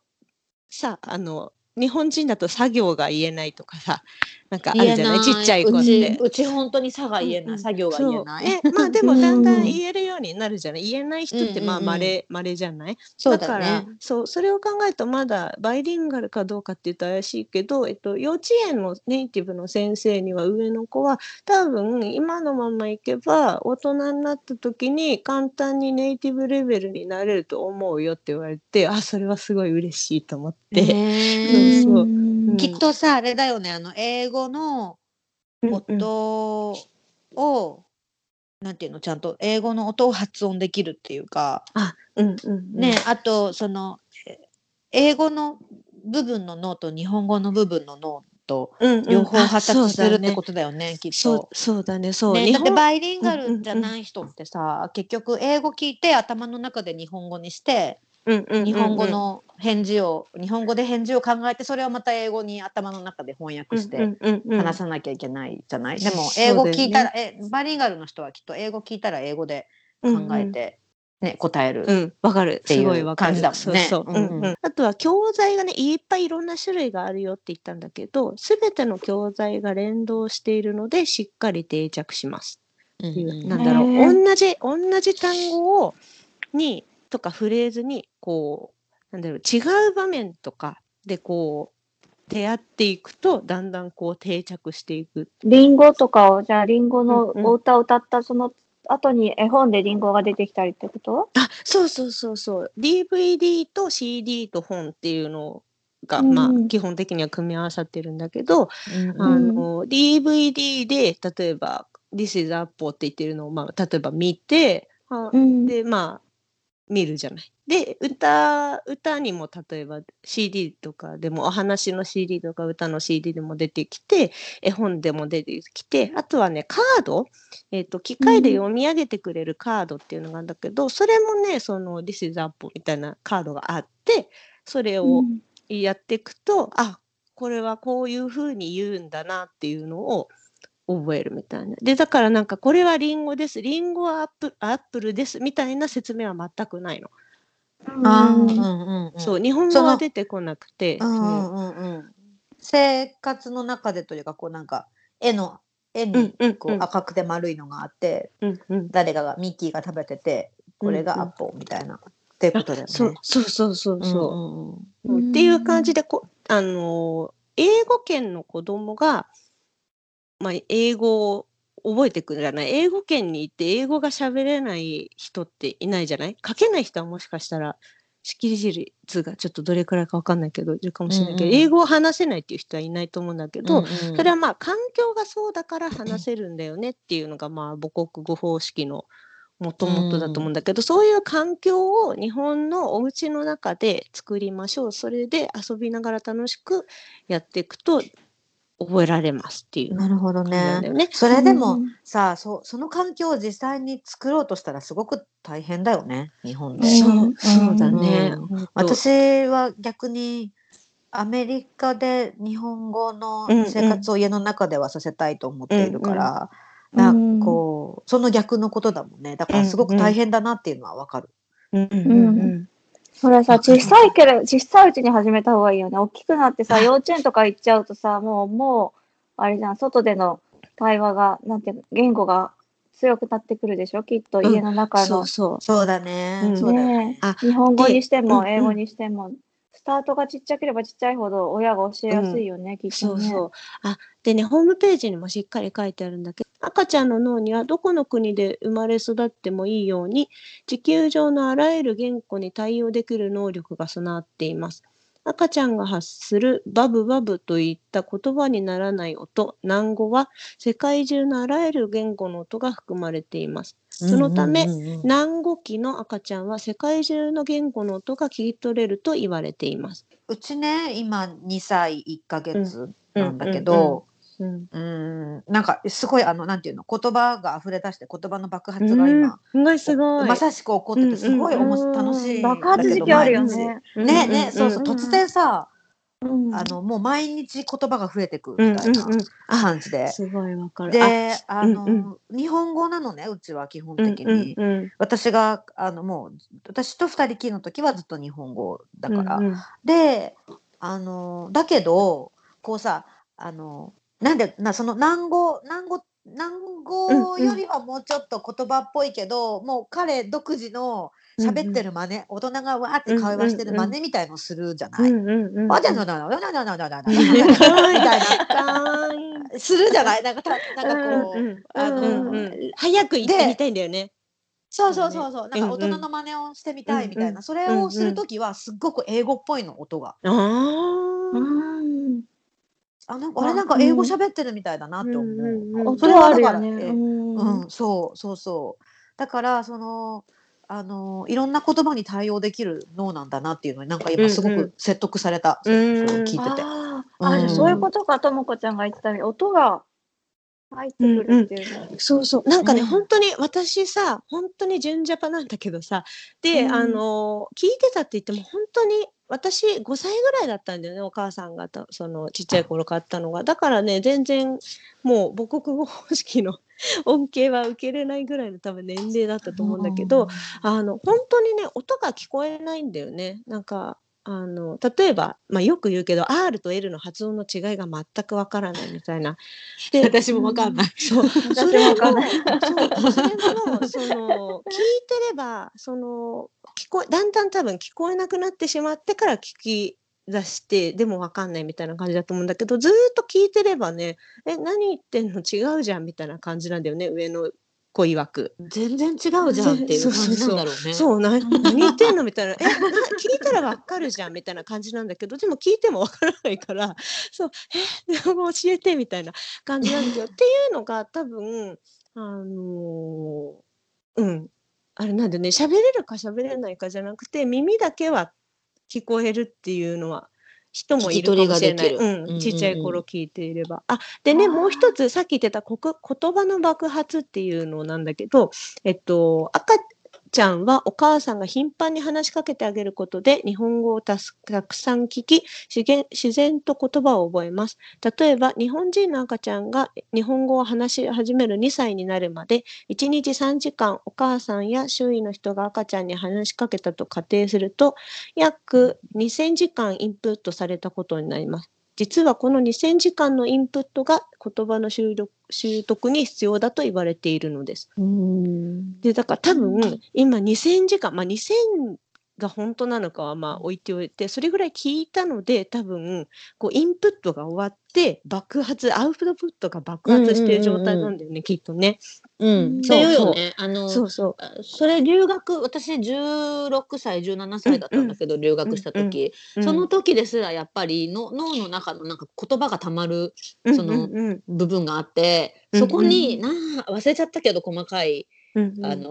さあの日本人だと作業が言えないとかさなんかあるじゃない？ちっちゃい子っうてち。うち本当に差が言えない、作業が言えない。えまあでもだんだん言えるようになるじゃない？言えない人ってまあうんうんうん。まれまれじゃない？そうだからね。そうそれを考えるとまだバイリンガルかどうかっていうと怪しいけど、えっと、幼稚園のネイティブの先生には上の子は多分今のままいけば大人になった時に簡単にネイティブレベルになれると思うよって言われてあそれはすごい嬉しいと思って。そうそううん。きっとさあれだよねあの英語のうんうん。音を、なんていうのちゃんと英語の音を発音できるっていうか、あうんうんうん。ねあとそのえ英語の部分の脳と日本語の部分の脳とうんうん。両方発達するってあことだよね、きっそうと。そうだね。そう。ね、だってバイリンガルじゃない人ってさ、結局英語聞いて頭の中で日本語にして、うんうんうんうん日本語の返事を、日本語で返事を考えてそれをまた英語に頭の中で翻訳して話さなきゃいけないじゃない、でも英語聞いたら、えバイリンガルの人はきっと英語聞いたら英語で考えて、ね答える。うん、わかる。ていうすごいわかる。感じだもんね。あとは教材がね、いっぱいいろんな種類があるよって言ったんだけど、すべての教材が連動しているので、しっかり定着します。うんっていううんなんだろう、同じ、同じ単語を、に、とかフレーズに、こう、なんだろう、違う場面とかで、こう、出会っていくと、だんだんこう定着していく。リンゴとかを、じゃあリンゴのお歌を歌ったその後に絵本でリンゴが出てきたりってこと？あ、そうそうそうそう。DVD と CD と本っていうのが、うん。まあ、基本的には組み合わさってるんだけど、うんあの、DVD で、例えば、This is Apple って言ってるのを、まあ、例えば見て、あうん。で、まあ、見るじゃない。で、歌、歌にも例えば CD とかでも、お話の CD とか歌の CD でも出てきて、絵本でも出てきて、あとはね、カード、えっ、と、機械で読み上げてくれるカードっていうのがあるんだけど、それもね、その This is Apple みたいなカードがあって、それをうん。やっていくと、あ、これはこういうふうに言うんだなっていうのを覚えるみたいな。で、だからなんかこれはリンゴです。リンゴはアップアップルですみたいな説明は全くないの。あーうんうんうんうんそう、日本語は出てこなくて。うんうんうんうん生活の中でというかこうなんか絵の絵うんにうんこう赤くて丸いのがあって、うんうん誰かがミッキーが食べててこれがアッポーみたいな、っていうことだよね。そうそうそうそうそう。うんうんうんうんっていう感じでこあのー英語圏の子供がまあ英語を覚えてくるじゃない？英語圏に行って英語が喋れない人っていないじゃない？書けない人はもしかしたら識字率がちょっとどれくらいかわかんないけどいるかもしれないけど、うんうん。英語を話せないっていう人はいないと思うんだけど、うんうん。それはまあ環境がそうだから話せるんだよねっていうのがまあ母国語方式のもともとだと思うんだけど、そういう環境を日本のお家の中で作りましょう。それで遊びながら楽しくやっていくと覚えられますっていうなるほどね。それでも、うんさあそその環境を実際に作ろうとしたらすごく大変だよね。日本で。うんそうそうだね。うん私は逆にアメリカで日本語のうんうん。生活を家の中ではさせたいと思っているから、うんなんかこうその逆のことだもんね。だからすごく大変だなっていうのはわかる。うんうんうんそれさ、小さいけど、小さいうちに始めた方がいいよね。大きくなってさ、あ幼稚園とか行っちゃうとさ、もう、もう、あれじゃん、外での対話が、なんていうの、言語が強くなってくるでしょ？きっとうん家の中のそう。そう。そうだね。うんそうだよね日本語にしても、英語にしても、スタートがちっちゃければちっちゃいほど親が教えやすいよね、きっとね。そうそう。あ、でね、ホームページにもしっかり書いてあるんだけど、赤ちゃんの脳にはどこの国で生まれ育ってもいいように、地球上のあらゆる言語に対応できる能力が備わっています。赤ちゃんが発するバブバブといった言葉にならない音、難語は世界中のあらゆる言語の音が含まれています。そのためうんうんうん難語期の赤ちゃんは世界中の言語の音が聞き取れると言われています。うちね今2歳1ヶ月なんだけど、うん、うん。なんかすごいあのなんていうの言葉が溢れ出して言葉の爆発が今、うん、がすごい。まさしく起こっててすごいおもしうんうん楽しい爆発時期あるよね。ねね、そうそう。うん。突然さ、うん。あのもう毎日言葉が増えてくうんうんみたいなうん、あ、感じで。すごいわかる。であの、うん。日本語なのねうちは基本うん的に、うんうん。私があのもう私と二人きりの時はずっと日本語だから、うんうん。であのだけどこうさあのなんでなその南語南語南語よりはもうちょっと言葉っぽいけど、もう彼独自の喋ってる真似、大人がわーって会話してる真似みたいのするじゃない。うんうんうんあじゃななななななななななみうんたいなするじゃないなんかたなんかこう、うんうんあの、うんうん早く行ってみたいんだよね。そうそうそうそう、なんか大うんうん人の真似をしてみたいみたいな、うんうんそれをするときはすっごく英語っぽいの音が。ああ。うんあなんかあれなんか英語喋ってるみたいだなって思う。うんうん音それははあるからえうん。うん、そう。そうそう。だからそのあのいろんな言葉に対応できる脳なんだなっていうのになんか今すごく説得された。うんそう聞いてて。あー。あ、そういうことか、ともこちゃんが言ってたよ。うに、音が入ってくるっていうの。そうそう。なんかね、うん。本当に私さ本当に純ジャパなんだけどさ。で、うん。あの聞いてたって言っても本当に私5歳ぐらいだったんだよねお母さんがたそのちっちゃい頃買ったのがだからね全然もう母国語方式の恩恵は受けれないぐらいの多分年齢だったと思うんだけど、あの本当にね音が聞こえないんだよね。なんかあの例えば、まあ、よく言うけど R と L の発音の違いが全くわからないみたいな。で 私もわかんない。そうれをもわかんないそうそれもその聞いてればその聞こえだんだん多分聞こえなくなってしまってから聞き出してでもわかんないみたいな感じだと思うんだけどずーっと聞いてればねえ何言ってんの？違うじゃんみたいな感じなんだよね上の子曰く。全然違うじゃんっていう感じなんだろうね。そうな何言ってんのみたいな。えな聞いたらわかるじゃんみたいな感じなんだけどでも聞いてもわからないから そうえでも教えてみたいな感じなんだけどっていうのが多分あのーうん。あれなんでね。喋れるか喋れないかじゃなくて耳だけは聞こえるっていうのは人もいるかもしれない、うん。ちっちゃい頃聞いていれば。あでねもう一つさっき言ってた国言葉の爆発っていうのなんだけど、えっと、赤ちゃんはお母さんが頻繁に話しかけてあげることで日本語をたくさん聞き自然と言葉を覚えます。例えば日本人の赤ちゃんが日本語を話し始める2歳になるまで1日3時間お母さんや周囲の人が赤ちゃんに話しかけたと仮定すると約2000時間インプットされたことになります。実はこの2000時間のインプットが言葉の習得習得に必要だと言われているのです。うんでだから多分今2000時間まあ2000が本当なのかはまあ置いておいてそれぐらい聞いたので多分こうインプットが終わって爆発アウトプットが爆発している状態なんだよね、きっとね。うん、うん。っていうよね。あのそうそう。あそれ留学私16歳17歳だったんだけど、留学した時、うんその時ですらやっぱりの脳の中のなんか言葉がたまるそのうんうん。部分があって、うんそこに、なあ忘れちゃったけど細かい、うんうん。あの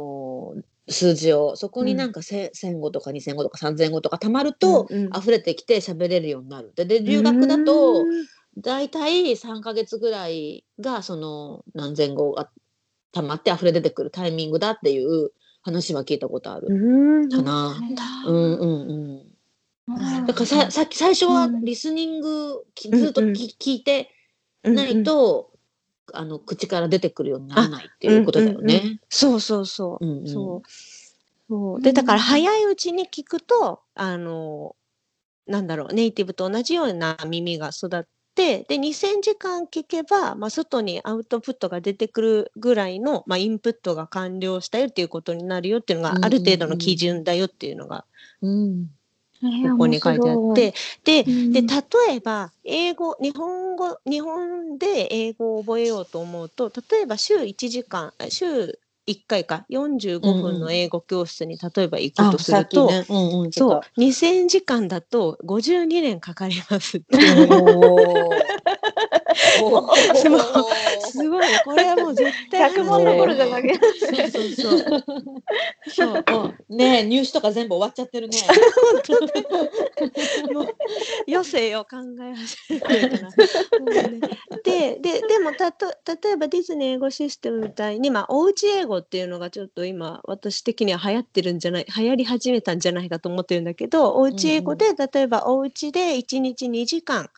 数字を。そこになんかせ1000語とか2000語とか3000語とかたまると、うんうん。溢れてきて喋れるようになる。でで留学だと、うん。だいたい3ヶ月ぐらいがその何千語がたまって溢れ出てくるタイミングだっていう話は聞いたことある。うん。かな。うんうんうん。だからささっき最初はリスニングきずっとき、うんうん。聞いてないと、あの口から出てくるようにならないっていうことだようんうんうね。そうそうそう。うんうん。そう。そう。でだから早いうちに聞くとあのなんだろうネイティブと同じような耳が育ってで2000時間聞けば、まあ、外にアウトプットが出てくるぐらいの、まあ、インプットが完了したよっていうことになるよっていうのがある程度の基準だよっていうのが。うんこここに書いてあってでうん。で例えば英語日本語日本で英語を覚えようと思うと例えば週1時間あ週1回か45分の英語教室に例えば行くあとすると、そう2000時間だと52年かかりますって おー。おすごい。これはもう絶対100問どころじゃなくて。そうそうそう。そう。うん。ねえ入試とか全部終わっちゃってるね。もう余生を考え始めるから。もうね。でででもたと例えばディズニー英語システムみたいに、まあ、おうち英語っていうのがちょっと今私的には流行ってるんじゃない流行り始めたんじゃないかと思ってるんだけどおうち英語で、例えばおうちで1日2時間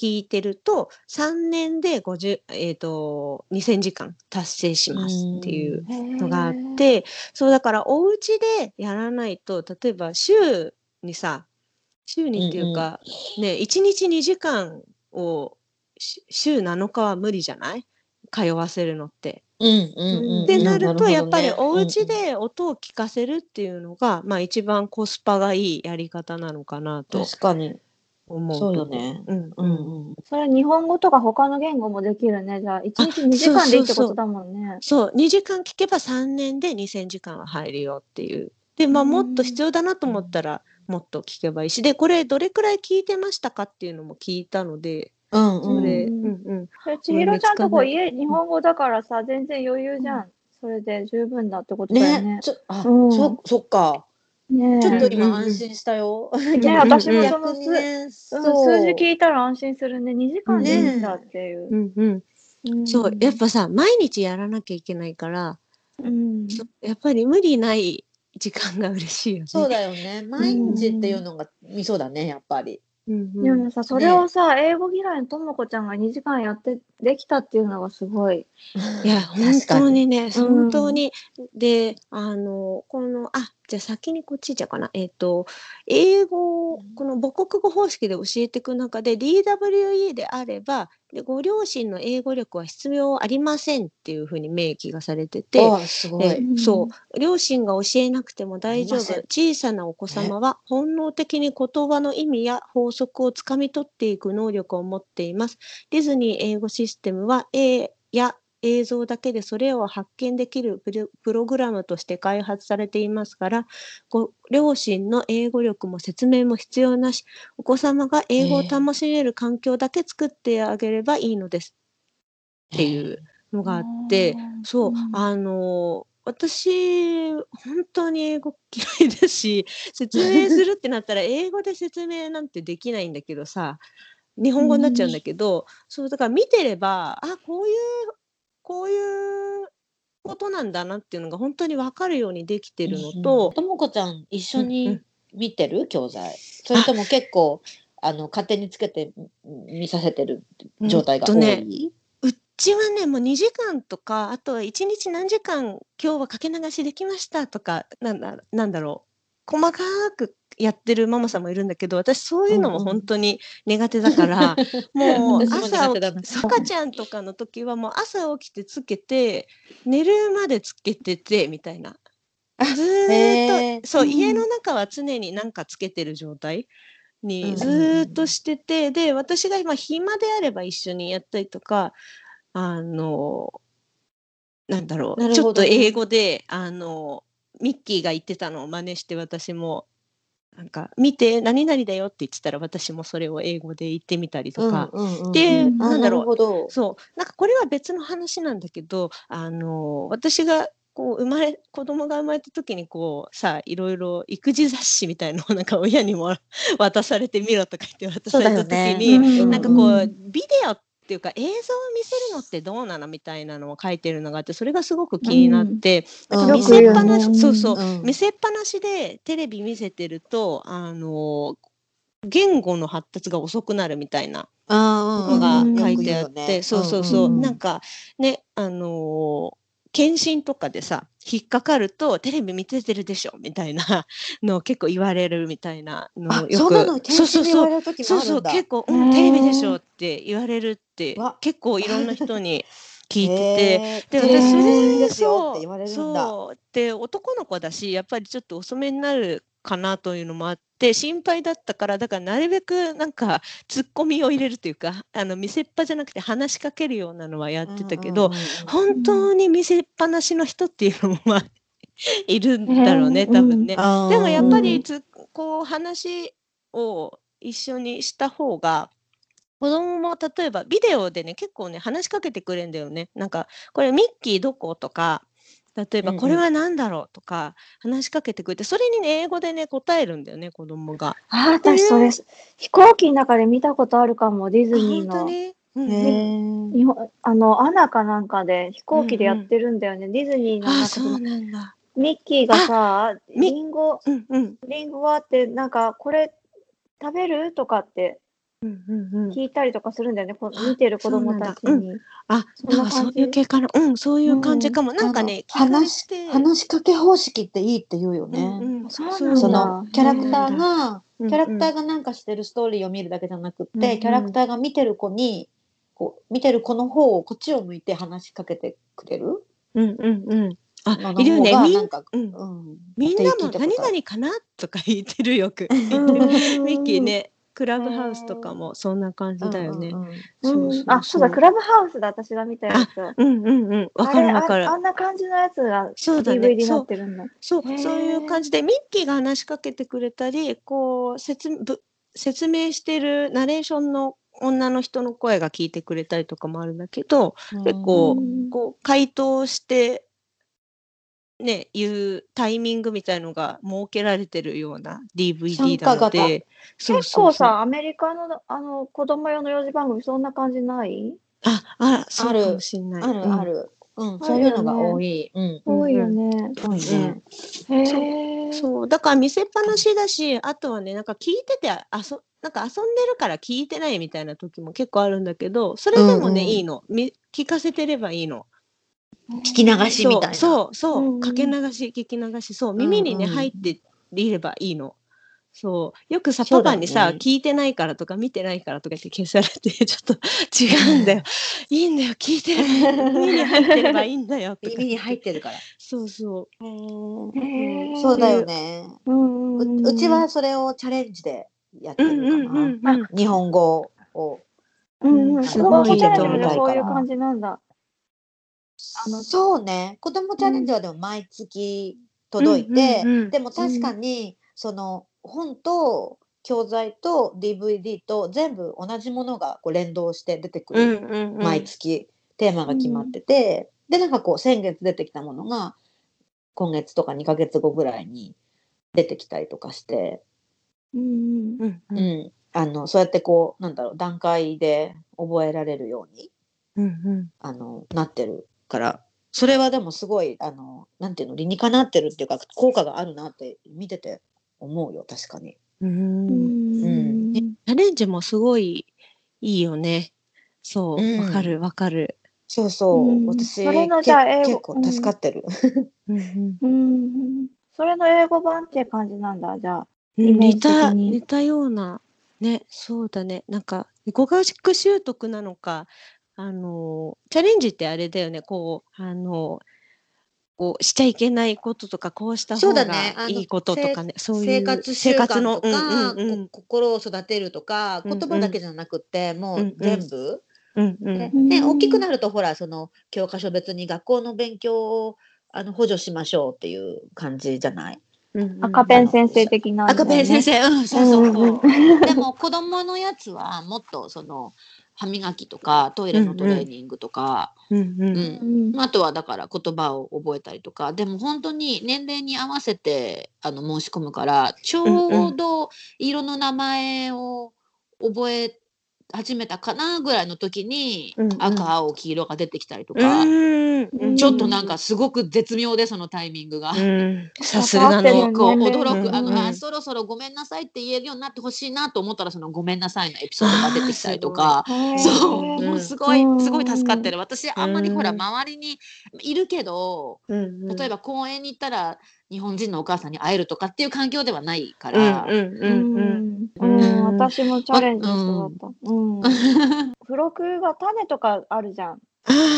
聞いてると3年で50、えー、と2000時間達成しますっていう。のがあってそうだからお家でやらないと例えば週にさ週にっていうか、ね1日2時間をし週7日は無理じゃない？通わせるのって。うんうんうん。ってなるとやっぱりお家で音を聞かせるっていうのが、まあ一番コスパがいいやり方なのかなうんと確かに。思うそうよねうんううんんうん。それは日本語とか他の言語もできるね。じゃあ、1日2時間でいいってことだもんね。そう2時間聞けば3年で2,000時間は入るよっていう。でまあもっと必要だなと思ったらもっと聞けばいいしでこれどれくらい聞いてましたかっていうのも聞いたのでうんうん。それ、ううんんうん、それ千尋ちゃんとこうん家、日本語だからさ、全然余裕じゃん。それで十分だってことだよねね。ちょあ、うんそそっか。ちょっとうん今安心したよ。ね私もその逆にね、うんそう。数字聞いたら安心するね。2時間でいいんだっていう。う。んうん、うん。そう。やっぱさ毎日やらなきゃいけないから、うん。そやっぱり無理ない時間が嬉しいよね。そうだよね。毎日っていうのがミソだね、やっぱり。うんうん。でもさ、それをさ、英語嫌いのともこちゃんが2時間やってできたっていうのがすごい。いや本当にねうん。本当に、であのこのあじゃあ先にこっちじゃうかな。えっ、と英語をこの母国語方式で教えていく中で DWE であればでご両親の英語力は必要ありませんっていうふうに明記がされてて。すごでい。うん。そう。両親が教えなくても大丈夫。小さなお子様は本能的に言葉の意味や法則をつかみ取っていく能力を持っています。ディズニー英語システムは絵や映像だけでそれを発見できるプログラムとして開発されていますからご両親の英語力も説明も必要なしお子様が英語を楽しめる環境だけ作ってあげればいいのです。っていうのがあってそう、うん。あの私本当に英語嫌いだし説明するってなったら英語で説明なんてできないんだけどさ日本語になっちゃうんだけど、そうだから見てればあこういうこういうことなんだなっていうのが本当に分かるようにできてるのと、ともこちゃん一緒うんうにん。見てる？教材。それとも結構あの勝手につけて見させてる状態が多うんとねい、うちはねもう2時間とかあとは1日何時間今日はかけ流しできましたとかなんだなんだろう細かくやってるママさんもいるんだけど私そういうのもうんうん。本当に苦手だから、もう私も朝苦手だな起き赤ちゃんとかの時はもう朝起きてつけて寝るまでつけててみたいな。ずっとそう、うん家の中は常に何かつけてる状態うんにずーっとしてて、で私が今暇であれば一緒にやったりとかあのなんだろう、ちょっと英語であのミッキーが言ってたのを真似して私もなんか見て何々だよって言ってたら私もそれを英語で言ってみたりとか、うんうんうんで、うん。あななんだろう。そう。なんかこれは別の話なんだけどあの私がこう生まれ子供が生まれた時にこうさいろいろ育児雑誌みたいのをなんか親にも 渡されてみろとか言って渡された時そうだよね。に、うんなんかこう、うんビデオっていうか映像を見せるのってどうなのみたいなのを書いてるのがあってそれがすごく気になって、うん。見せっぱなし、そうそう、うん。見せっぱなしでテレビ見せてるとあの言語の発達が遅くなるみたいなあのがうん。書いてあって、そうそうそう、うん。なんかねあのー検診とかでさ引っかかるとテレビ見ててるでしょみたいな のを結構言われるみたいなのあをよく。そうそうそう。れる時そうそう。ん結構、うん、テレビでしょって言われるってわ。結構いろんな人に聞いてて。で私それそう言われるんだ。そう。で男の子だしやっぱりちょっと遅めになるかなというのもあって心配だったからだからなるべくなんかツッコミを入れるというかあの見せっぱじゃなくて話しかけるようなのはやってたけど、本当に見せっぱなしの人っていうのもまあいるんだろうね、多分ね。でもやっぱうんりつこう話を一緒にした方が子供も例えばビデオでね結構ね話しかけてくれんだよね。なんかこれミッキーどことか例えばうんうん。これは何だろう？とか話しかけてくれてそれにね英語でね答えるんだよね子供が。あ、私それ、飛行機の中で見たことあるかも、ディズあニーの。本当に、うん日本あの、アナかなんかで飛行機でやってるんだよね。ディズニーのなんあかそのそうなんだ。ミッキーがさ、みリンゴ、うんうん。リンゴがあって、なんか、これ食べる？とかってうんうんうん。聞いたりとかするんだよね。こ見てる子供たちそうなんに。あそんななんかそう感じいう系かな。うんそういう感じかも。なんかね話して。話しかけ方式っていいって言うよね。うんうんそうなんだそのキャラクターうんが、うんキャラクターがなんかしてるストーリーを見るだけじゃなくって、うんうんキャラクターが見てる子にこう見てる子の方をこっちを向いて話しかけてくれる？うんうんうん。あいるよね。みんうんうん、みんなも何々かな？とか言ってるよく。う んミッキーね、クラブハウスとかもそんな感じだよね。あ、そうだ、クラブハウスだ、私が見たやつ。うんうんうん。わかるわかるあれあ。あんな感じのやつがそうだね DVD になそうってるんだ。そうへーそういう感じでミッキーが話しかけてくれたり、こう説ぶ説明してるナレーションの女の人の声が聞いてくれたりとかもあるんだけど、結構うんこう回答してね言うタイミングみたいのが設けられてるような DVD なので、結構さ、アメリカのあの子供用の幼児番組そんな感じない？あ、あら、そうかもしんない。あるうんある、うん。そういうのが多い、うん、うん。多いよね。多いね、へえ。そう、だから見せっぱなしだし、あとはね、なんか聞いてて、あそ、なんか遊んでるから聞いてないみたいな時も結構あるんだけど、それでもね、うんうん。いいの。み聞かせてればいいの。聞き流しみたいな。そう、そう、かけ流し、聞き流し、そう、耳にね、入っていればいいの。そう、よくさ、パパにさ、聞いてないからとか見てないからとか言って消されて、ちょっと違うんだよ。いいんだよ、聞いてればい。い。耳に入ってればいいんだよ。耳に入ってるから。そうそう。そうだよね、うちはそれをチャレンジでやってうんるかな。日本語を。うんうん、すごい。そういう感じなんだ。あのそうね。子供チャレンジはでも毎月届いて、うん。うんうんでも確かにその本と教材と DVD と全部同じものがこう連動して出てくうんる、うんうん。毎月テーマが決まってて、でなんかこう先月出てきたものが今月とか2ヶ月後ぐらいに出てきたりとかして、うん。うん。うん。あのそうやってこうなんだろう段階で覚えられるようにうんうん。あのなってるからそれはでもすごいあのなんていうの理にかなってるっていうか効果があるなって見てて思うよ確かに。ううんうんチャレンジもすごいいいよね。そう、うんわかるわかる。そうそう、うん私それのじゃあ英語け結構助かってる。うんそれの英語版って感じなんだ、じゃあ。似たに似たようなねそうだねなんか語学習得なのかあのチャレンジってあれだよね。こうあのこうしちゃいけないこととかこうしたそう方がいいこととかね。そういう生活習慣生活のとか、うんうん。こ心を育てるとか言葉だけじゃなくて、もうんううん。全部、うんうん。でうんね大きくなるとほらその教科書別に学校の勉強をあの補助しましょうっていう感じじゃない？うんうん。赤ペン先生的な、赤ペン先。生、うん、そうそうそう。う んでも子供のやつはもっとその歯磨きとかトイレのトレーニングとか、うんあとはだから言葉を覚えたりとか。でも本当に年齢に合わせてあの申し込むからちょうど色の名前を覚え始めたかなぐらいの時に、うんうん赤青黄色が出てきたりとか、うんうんちょっとなんかすごく絶妙でそのタイミングが。うんさすがのわかってる結構年齢驚く、あの、うんあそろそろごめんなさいって言えるようになってほしいなと思ったらそのごめんなさいのエピソードが出てきたりとか。そう、うんもうすごい、うんすごい助かってる。私、あんまりほら、うん周りにいるけど、うん例えば公園に行ったら、日本人のお母さんに会えるとかっていう環境ではないかうんら。うんうんうんうんうん私もチャレンジしそうだった。うん。付録が種とかあるじゃん。あ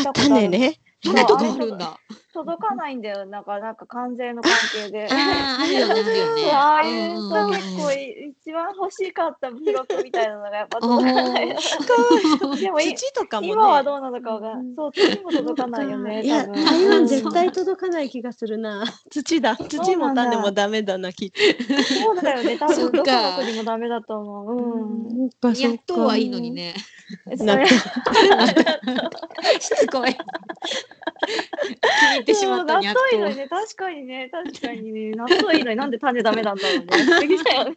あ種ね種とかあるんだ。届かないんだよ。なんか、なんか関税の関係で。ああ、あるよね、あるよね。ああいううんとう結構い一番欲しかった付録みたいなのがやっぱお届かない。ーでもい土とかもね今はどうなのかがうん、そう、次も届かないよね。台湾絶対届かない気がするな。土だ。土も種もダメだな、きっと。そうだよね。多分どこの国もダメだと思う。うん。やっとはいいのに。ね。しつこい。ってしまったそうに納豆いいのにね、確かにね、確かにね、納豆いいのになんで種ダメなんだろうね。不思議だよね。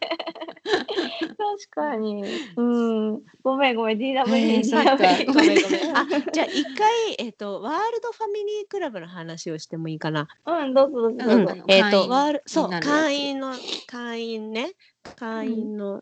確かに。うん。ごめんごめん、DW えーにそっかごめんごめん。あ、じゃあ一回、えっ、と、ワールドファミリークラブの話をしてもいいかな？うん、どうぞどうぞえっ、と、会員ワール、そう、会員の、会員ね。会員の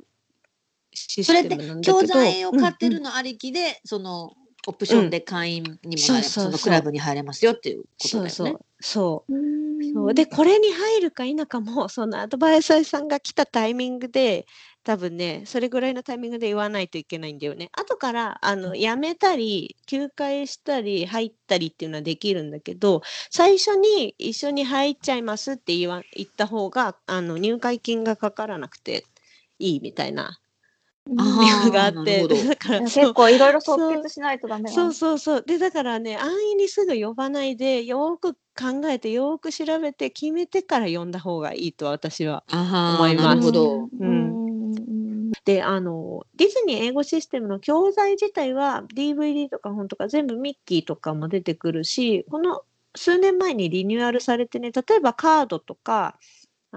シそれってステムなんだけど。教材を買ってうんるのありきで、そのオプションで会員にもなれ、そうそのクラブに入れますよっていうことだよね。そう。そう。うんそうでこれに入るか否かもそのアドバイザーさんが来たタイミングで多分ねそれぐらいのタイミングで言わないといけないんだよね。後からあの辞めたり休会したり入ったりっていうのはできるんだけど最初に一緒に入っちゃいますって言わ言った方があの入会金がかからなくていいみたいなあ理ー由があってだから結構いろいろ即決しないとダメそうそうそう。で、だからね、安易にすぐ呼ばないで、よーく考えて、よーく調べて、決めてから呼んだ方がいいと私は。あ思いますなるほど。うんうんで、あの、ディズニー英語システムの教材自体は DVD とか本とか全部ミッキーとかも出てくるし、この数年前にリニューアルされてね、例えばカードとか、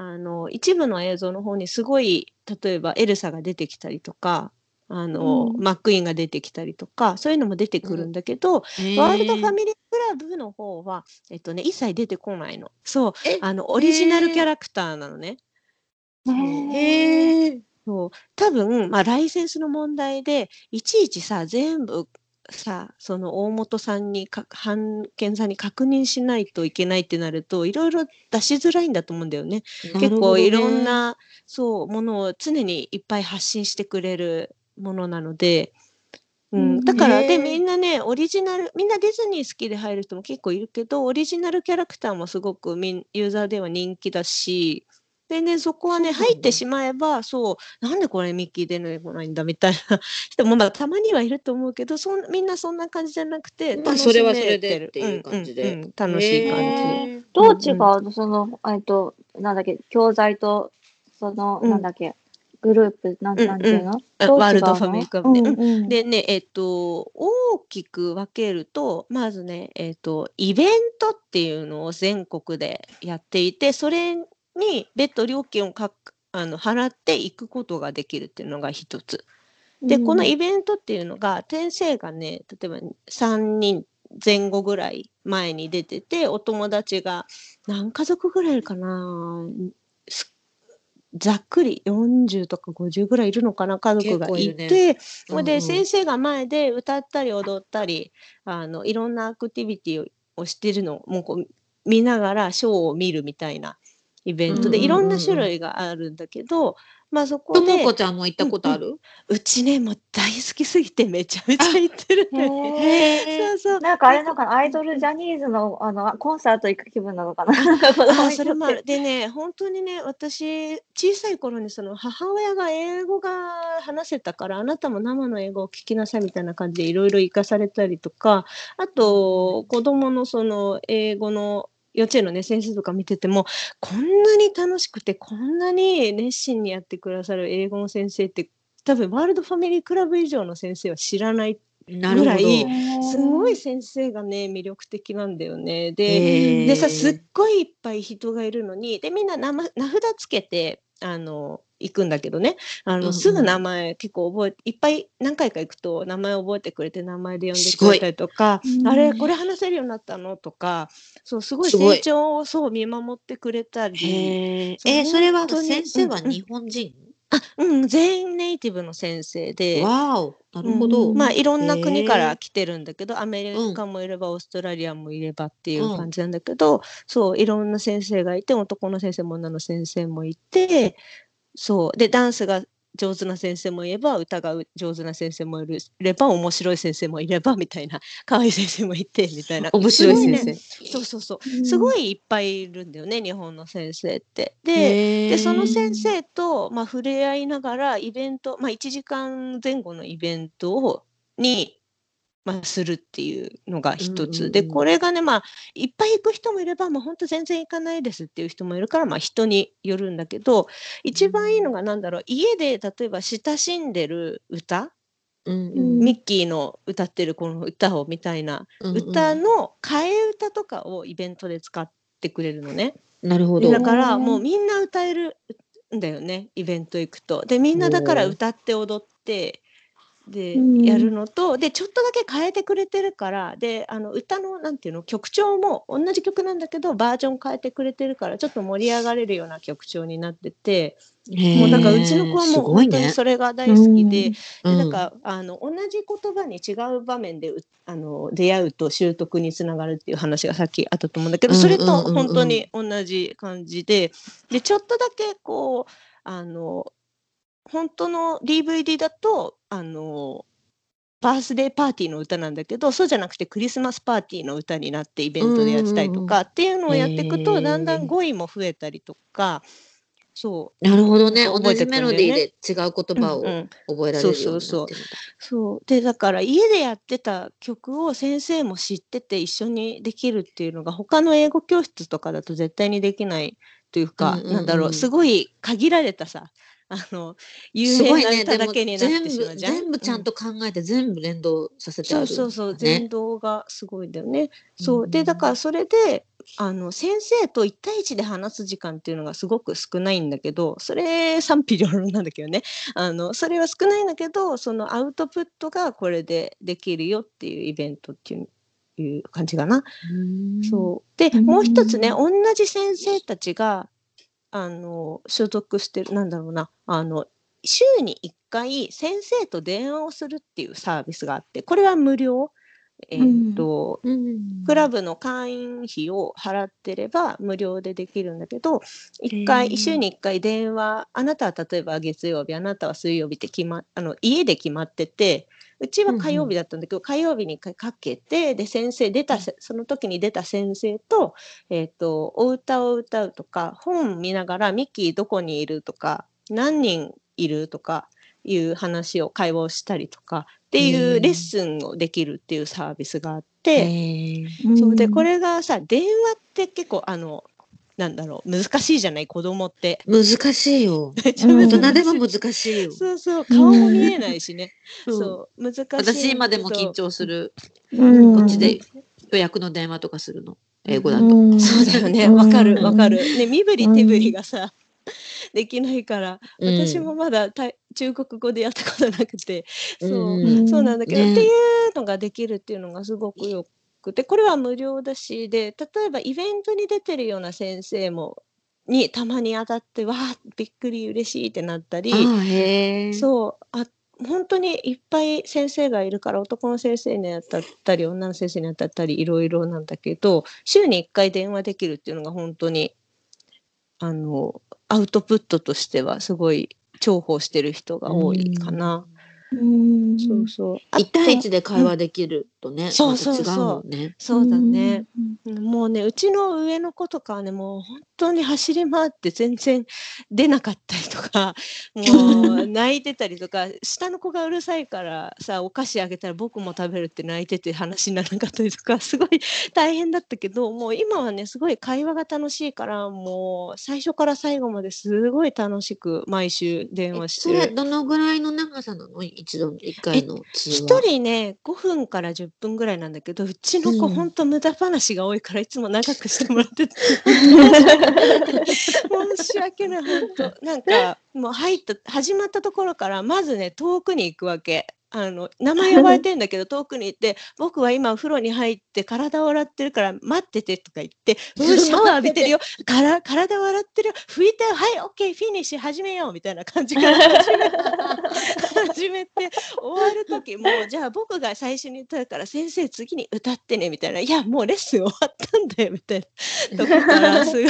あの、一部の映像の方にすごい、例えばエルサが出てきたりとか、あの、うんマックイーンが出てきたりとか、そういうのも出てくるんだけど、ワールドファミリークラブの方は、えっとね、一切出てこないの。そう、えあの、オリジナルキャラクターなのね。ねへえ。そう、多分、まあ、ライセンスの問題で、いちいちさ、全部さ、その大元さんにか、版権さんに確認しないといけないってなると、いろいろ出しづらいんだと思うんだよね。結構いろんな、そう、ものを常にいっぱい発信してくれるものなので、ううん。ん、だから、で、へーみんなね、オリジナル、みんなディズニー好きで入る人も結構いるけど、オリジナルキャラクターもすごくみんユーザーでは人気だし、でね、そこはね、入ってしまえば、そう、なんでこれミッキー出てこないんだみたいな 人も、まあ、たまにはいると思うけど、そんみんなそんな感じじゃなくて、まあ楽しそれはそれめてるでっていう感じでうんうん。うん楽しい感じ。どう違う？のその、えっと、なんだっけ、教材と、その、うん。なんだっけ、グループ、なんうんなんていうの？う違うの？ワールドファミリークラブねうん。うん。でね、えっと、大きく分けると、まずね、えっと、イベントっていうのを全国でやっていて、それに別途料金をかあの払っていくことができるっていうのが一つ。で、このイベントっていうのが、先生がね、例えば3人前後ぐらい前に出てて、お友達が何家族ぐらいかなすざっくり40とか50ぐらいいるのかな家族がいて、うんうん。で先生が前で歌ったり踊ったりあのいろんなアクティビティををしてるのをもうこう見ながらショーを見るみたいなイベントで、うんうんうんうんいろんな種類があるんだけど、まあそこともでこちゃんも行ったことある？うちねもう大好きすぎてめちゃめちゃ行ってるね。そうそう。なんかあれなんかアイドルジャニーズのあのコンサート行く気分なのかな？あ それもある。でね、本当にね、私、小さい頃にその母親が英語が話せたから、あなたも生の英語を聞きなさいみたいな感じでいろいろ行かされたりとか、あと、子供のその英語の幼稚園のね、先生とか見てても、こんなに楽しくて、こんなに熱心にやってくださる英語の先生って、多分ワールドファミリークラブ以上の先生は知らない。ぐらいすごい先生がね魅力的なんだよね。ででさすっごいいっぱい人がいるのにでみんな名札つけてあの行くんだけどねあの、うんうんすぐ名前結構覚えいっぱい何回か行くと名前覚えてくれて名前で呼んでくれたりとかすごいあれうんこれ話せるようになったの？とかそうすごい成長をそう見守ってくれたり。へえ。そうえ、それは先生はうんうん日本人？あうん、全員ネイティブの先生で。わお、なるほど。まあいろんな国から来てるんだけどアメリカもいればオーストラリアもいればっていう感じなんだけど、そういろんな先生がいて男の先生も女の先生もいてそう。でダンスが上手な先生もいれば歌が上手な先生もいれば面白い先生もいればみたいな。可愛い先生もいてみたいな。面白い先ね。生。そうそうそう。すごいいっぱいいるんだよね日本の先生って。ででその先生と、まあ、触れ合いながらイベント、まあ、1時間前後のイベントをに、まあ、するっていうのが一つ、でこれがねまあいっぱい行く人もいれば、まあ、本当全然行かないですっていう人もいるから、まあ、人によるんだけど一番いいのが何だろう家で例えば親しんでる歌、うんうん。ミッキーの歌ってるこの歌をみたいなうんうん。歌の替え歌とかをイベントで使ってくれるのね。なるほど。だからうんもうみんな歌えるんだよねイベント行くと。でみんなだから歌って踊ってでうんやるのとでちょっとだけ変えてくれてるからであの歌のなんていうの曲調も同じ曲なんだけどバージョン変えてくれてるからちょっと盛り上がれるような曲調になっててもうだからうちの子はもう。本当にそれが大好きで。でうんなんかあの同じ言葉に違う場面でうあの出会うと習得につながるっていう話がさっきあったと思うんだけど、うんそれとうんうんうん本当に同じ感じででちょっとだけこうあの本当の DVD だとあのバースデーパーティーの歌なんだけどそうじゃなくてクリスマスパーティーの歌になってイベントでやってたりとかっていうのをやっていくと、だんだん語彙も増えたりとかそう。なるほどね。覚同じメロディーで違う言葉をうんうん。覚えられるようになってるんだ。そうそう。そう。でだから家でやってた曲を先生も知ってて一緒にできるっていうのが他の英語教室とかだと絶対にできないというか、うんうんうん。なんだろうすごい限られたさあの有。名な歌だけになっ全部てしまうじゃん。全部ちゃんと考えて全部連動させてあるね。そうそうそう全道がすごいんだよね。そううんでだからそれであの先生と1対1で話す時間っていうのがすごく少ないんだけどそれ賛否両論なんだけどねあのそれは少ないんだけどそのアウトプットがこれでできるよっていうイベントっていういう感じかな。うんそうでうんもう一つね同じ先生たちがあの所属してるなんだろうなあの週に1回先生と電話をするっていうサービスがあってこれは無料。えーとうん。クラブの会員費を払ってれば無料でできるんだけど1回週に1回電話あなたは例えば月曜日あなたは水曜日って決まあの家で決まっててうちは火曜日だったんだけど、火曜日に1回かけてで先生出たせその時に出た先生と,、えー、とお歌を歌うとか本見ながらミッキーどこにいるとか何人いるとかいう話を会話をしたりとかっていううん。レッスンをできるっていうサービスがあって。そうでこれがさ電話って結構あのなんだろう難しいじゃない子供って。難しいよ。大人でも難しいよ。そうそう顔も見えないしね。そうそう難しい。私今でも緊張する。うんこっちで予約の電話とかするの。英語だと。うんそうだよねうんわかるわかる。ね身振り手振りがさできないからうん私もまだた中国語でやったことなくてそううんそうなんだけど、ねっていうのができるっていうのがすごくよくてこれは無料だしで例えばイベントに出てるような先生もにたまに当たってわあびっくり嬉しいってなったり。そうあ本当にいっぱい先生がいるから男の先生に当たったり女の先生に当たったりいろいろなんだけど週に1回電話できるっていうのが本当にあのアウトプットとしてはすごい重宝してる人が多いかな。うんそうそう。あ一対一とで会話できるとね、そうそうそう。そうだね。うんもうねうちの上の子とかはねもう本当に走り回って全然出なかったりとか もう泣いてたりとか下の子がうるさいからさお菓子あげたら僕も食べるって泣いてて話にならなかったりとか すごい大変だったけどもう今はねすごい会話が楽しいからもう最初から最後まですごい楽しく毎週電え話しそれてる。どのぐらいの長さなの？一度一回の通話。一人ね5分から10分ぐらいなんだけどうちの子うんほんと無駄話が多いからいつも長くしてもらってて 申し訳ない本当なんかもう入った始まったところからまずね遠くに行くわけ。あの名前呼ばれてんだけど遠くに行って「僕は今お風呂に入って体を洗ってるから待ってて」とか言って「うんシャワー浴びてるよから体を洗ってるよ拭いてよはいオッケーフィニッシュ始めよう」みたいな感じから始 め始めて終わる時もうじゃあ僕が最初に歌うから先生次に歌ってねみたいな「いやもうレッスン終わったんだよ」みたいなとこからすごい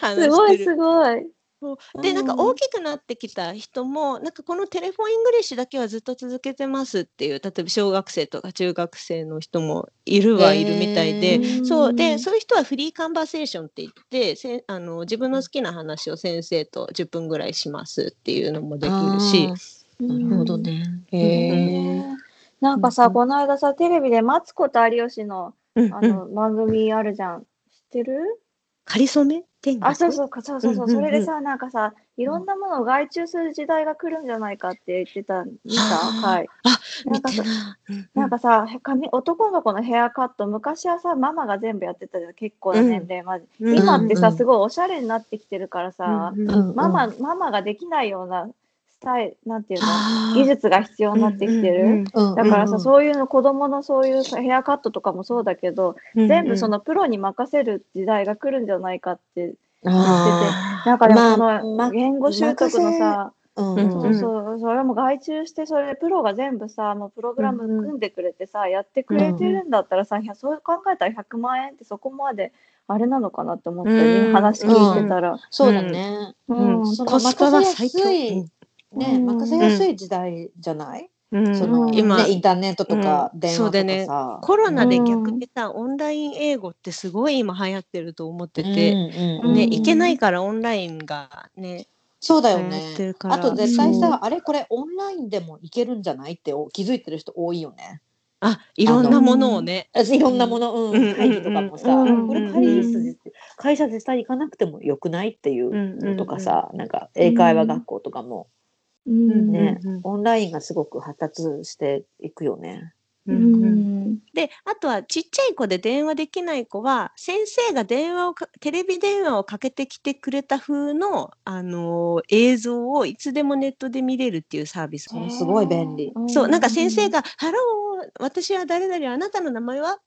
話 すごいしてる。すごい。そう。でなんか大きくなってきた人もなんかこの Telephone English だけはずっと続けてますっていう例えば小学生とか中学生の人もいるはいるみたいで、へーそう。でそういう人は free conversation って言ってせんあの自分の好きな話を先生と10分ぐらいしますっていうのもできるし。なるほどね。へへえ。なんかさ、うんこの間さ、テレビでマツコと有吉のあの番組あるじゃん。知ってる？かりそめ？天国あ、そうそうか、そうそうそう。うんうんうんそれでさ、なんかさ、いろんなものを外注する時代が来るんじゃないかって言ってた、見た？はい。あ見なんかさてな。うんかさ、へ髪男の子のヘアカット、昔はさ、ママが全部やってたじゃん、結構な年齢まで。うん今ってさ、すごいおしゃれになってきてるからさ、ママ、ママができないようなスタイル、なんていうの、技術が必要になってきてる。うんうんだからさ、うんそういうの子供のそういうヘアカットとかもそうだけど、うん全部そのプロに任せる時代が来るんじゃないかって、あなんかでもまあこのま言語習得のさ、ーうんうん。そうそう、それも外注して、それプロが全部さ、もうプログラムうんうん組んでくれてさ、やってくれてるんだったらさ、いやそう考えたら100万円ってそこまであれなのかなって思って、うん。今話聞いてたら。そうだね。うん。うん。コスパは最強。ね、うん。任せやすい時代じゃない、うん。その今ね、インターネットとかうん。電話とかそうだね。さ。コロナで逆にさ、オンライン英語ってすごい今流行ってると思ってて、うんね、うんいけないからオンラインがね、そうだよね。あと絶対さ、あれこれオンラインでもいけるんじゃない？ってお気づいてる人多いよね。あ、いろんなものをね。あいろんなもの、うん。うん。会議とかもさ、うんこれ会議室で会社絶対行かなくてもよくないっていうのとかさ、なんか英会話学校とかもうんね、オンラインがすごく発達していくよね。ううんうん。んで、あとはちっちゃい子で電話できない子は、先生が電話をか、テレビ電話をかけてきてくれた風の、あのー映像をいつでもネットで見れるっていうサービスそれすごい便利。そう、なんか先生が、 Hello、私は誰々、あなたの名前は？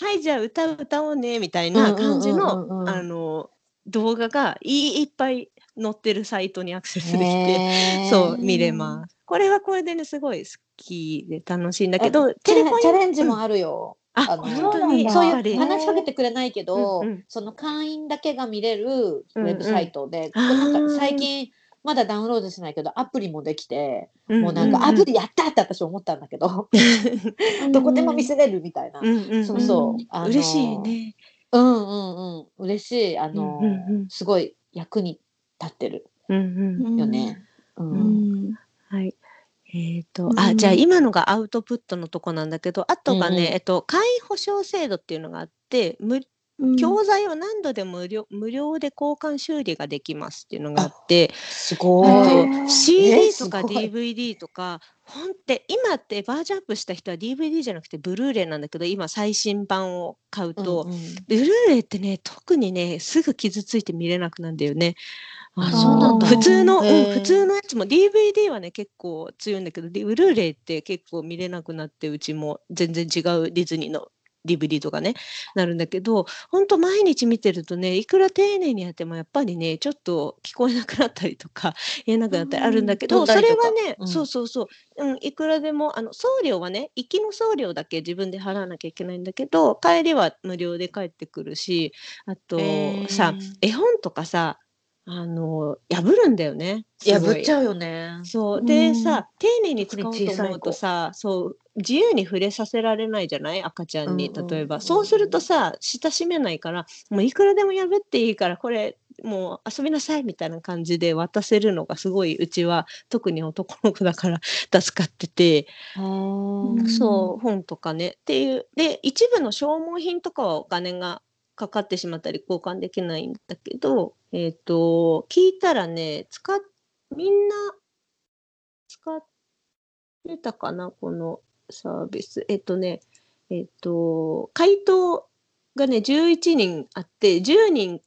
はい、じゃあ歌う歌おうね、みたいな感じの、んあの、動画がいいっぱい載ってるサイトにアクセスできて、そう、見れます。これはこれでね、すごい好きで楽しいんだけど、テレフォンチャレンジもあるよ。あ、あの本当に、そういう話しかけてくれないけど、うんうんその会員だけが見れるウェブサイトで、うんうんなんかあー最近まだダウンロードしてないけどアプリもできて、うんもうなんかアプリやったって私思ったんだけど、どこでも見せれるみたいな。うんうんうんそうそう。嬉しい。ね。うんうんうん。嬉しい。あの、うんうんうんすごい役に立ってる。うんうん。よね。はい。えっ、と、うん。あ、じゃあ今のがアウトプットのとこなんだけど、あとがね、うん。うんえっと、会員保証制度っていうのがあって、無教材を何度でも無料無料で交換修理ができますっていうのがあって、すごい。CD とか DVD とか、ほんって今ってバージョンアップした人は DVD じゃなくてブルーレイなんだけど、今最新版を買うと、うんうん。ブルーレイってね、特にね、すぐ傷ついて見れなくなるんだよね。あのそうなんだ。普通の、うん普通のやつも DVD はね、結構強いんだけど、でブルーレイって結構見れなくなって、うちも全然違うディズニーの DVD とかね、なるんだけど、ほんと毎日見てるとね、いくら丁寧にやってもやっぱりね、ちょっと聞こえなくなったりとか、言えなくなったりあるんだけど、そうん飛んだりとか。れはね、うん。そうそうそう、うん、いくらでも、あの、送料はね、行きの送料だけ自分で払わなきゃいけないんだけど、帰りは無料で帰ってくるし、あとさ、絵本とかさ、あの、破るんだよね。破っちゃうよね。そう。うんでさ、丁寧に使おうと思うとさ、そう、自由に触れさせられないじゃない？赤ちゃんに、例えば。そうするとさ、親しめないから、もういくらでも破っていいから、これ、もう遊びなさいみたいな感じで渡せるのがすごい、うちは特に男の子だから助かってて、んそう、本とかね。っていう。で、一部の消耗品とかはお金がかかってしまったり交換できないんだけど、えっ、と、聞いたらね、使っ、みんな使ってたかな、このサービス。えっ、とね、えっ、と、回答がね、11人あって、10人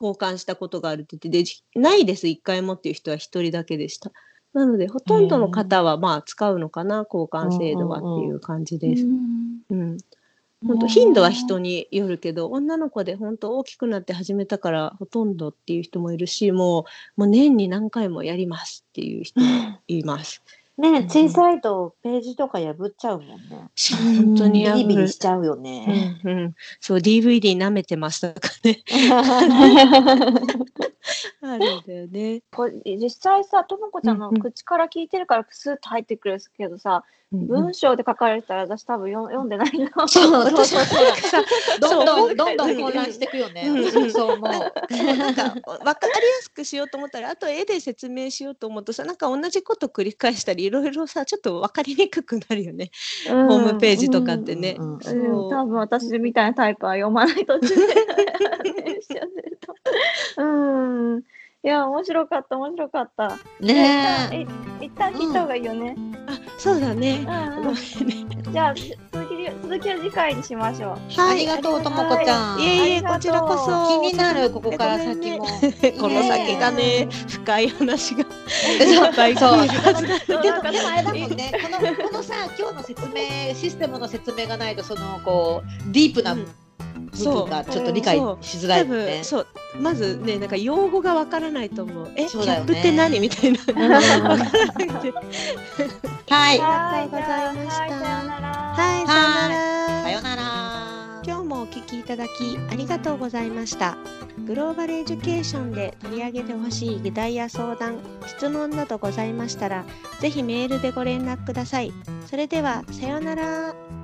交換したことがあるって言って、で、ないです、1回もっていう人は1人だけでした。なので、ほとんどの方はまあ使うのかな、交換制度はっていう感じです。うん。本当頻度は人によるけど、女の子で本当大きくなって始めたからほとんどっていう人もいるし、もう、もう年に何回もやりますっていう人もいます。ね小さいとページとか破っちゃうもんね。本当にビリビ破るリしちゃうよね。うんうん、そう DVD 舐めてましたかね。あるんだよね。これ実際さ、ともこちゃんの口から聞いてるからスーッと入ってくるけどさ、文章で書かれてたら私多分よ読んでないな。そうそうそう。そうどんどんどんどん混乱していくよね。そうそう思う。なんか分かりやすくしようと思ったらあと絵で説明しようと思うとさなんか同じこと繰り返したりいろいろさちょっと分かりにくくなるよね、ホームページとかってね。うん、多分私みたいなタイプは読まない途中で。うん。いや、面白かった、面白かった。ねえ。え。一旦聞いた方がいいよね。あそうだね。うん。じゃあ、続き、続きは次回にしましょう。ありがとうともこちゃん。いえいえこちらこそ気になるここから先も。この先がね深い話が そう聞けるはずだ。でもでもあれだもんね。このこのさ今日の説明システムの説明がないとそのこうディープな部分がちょっと理解しづら多いね分。そうまずねなんか用語がわからないと思う。え、そうだよねキャップって何みたいな。うんわからなくてはい。ありがとうございましたはい、さようなら。はい、さよなら。さよなら。今日もお聞きいただきありがとうございました。グローバルエデュケーションで取り上げてほしい議題や相談、質問などございましたら、ぜひメールでご連絡ください。それでは、さようなら。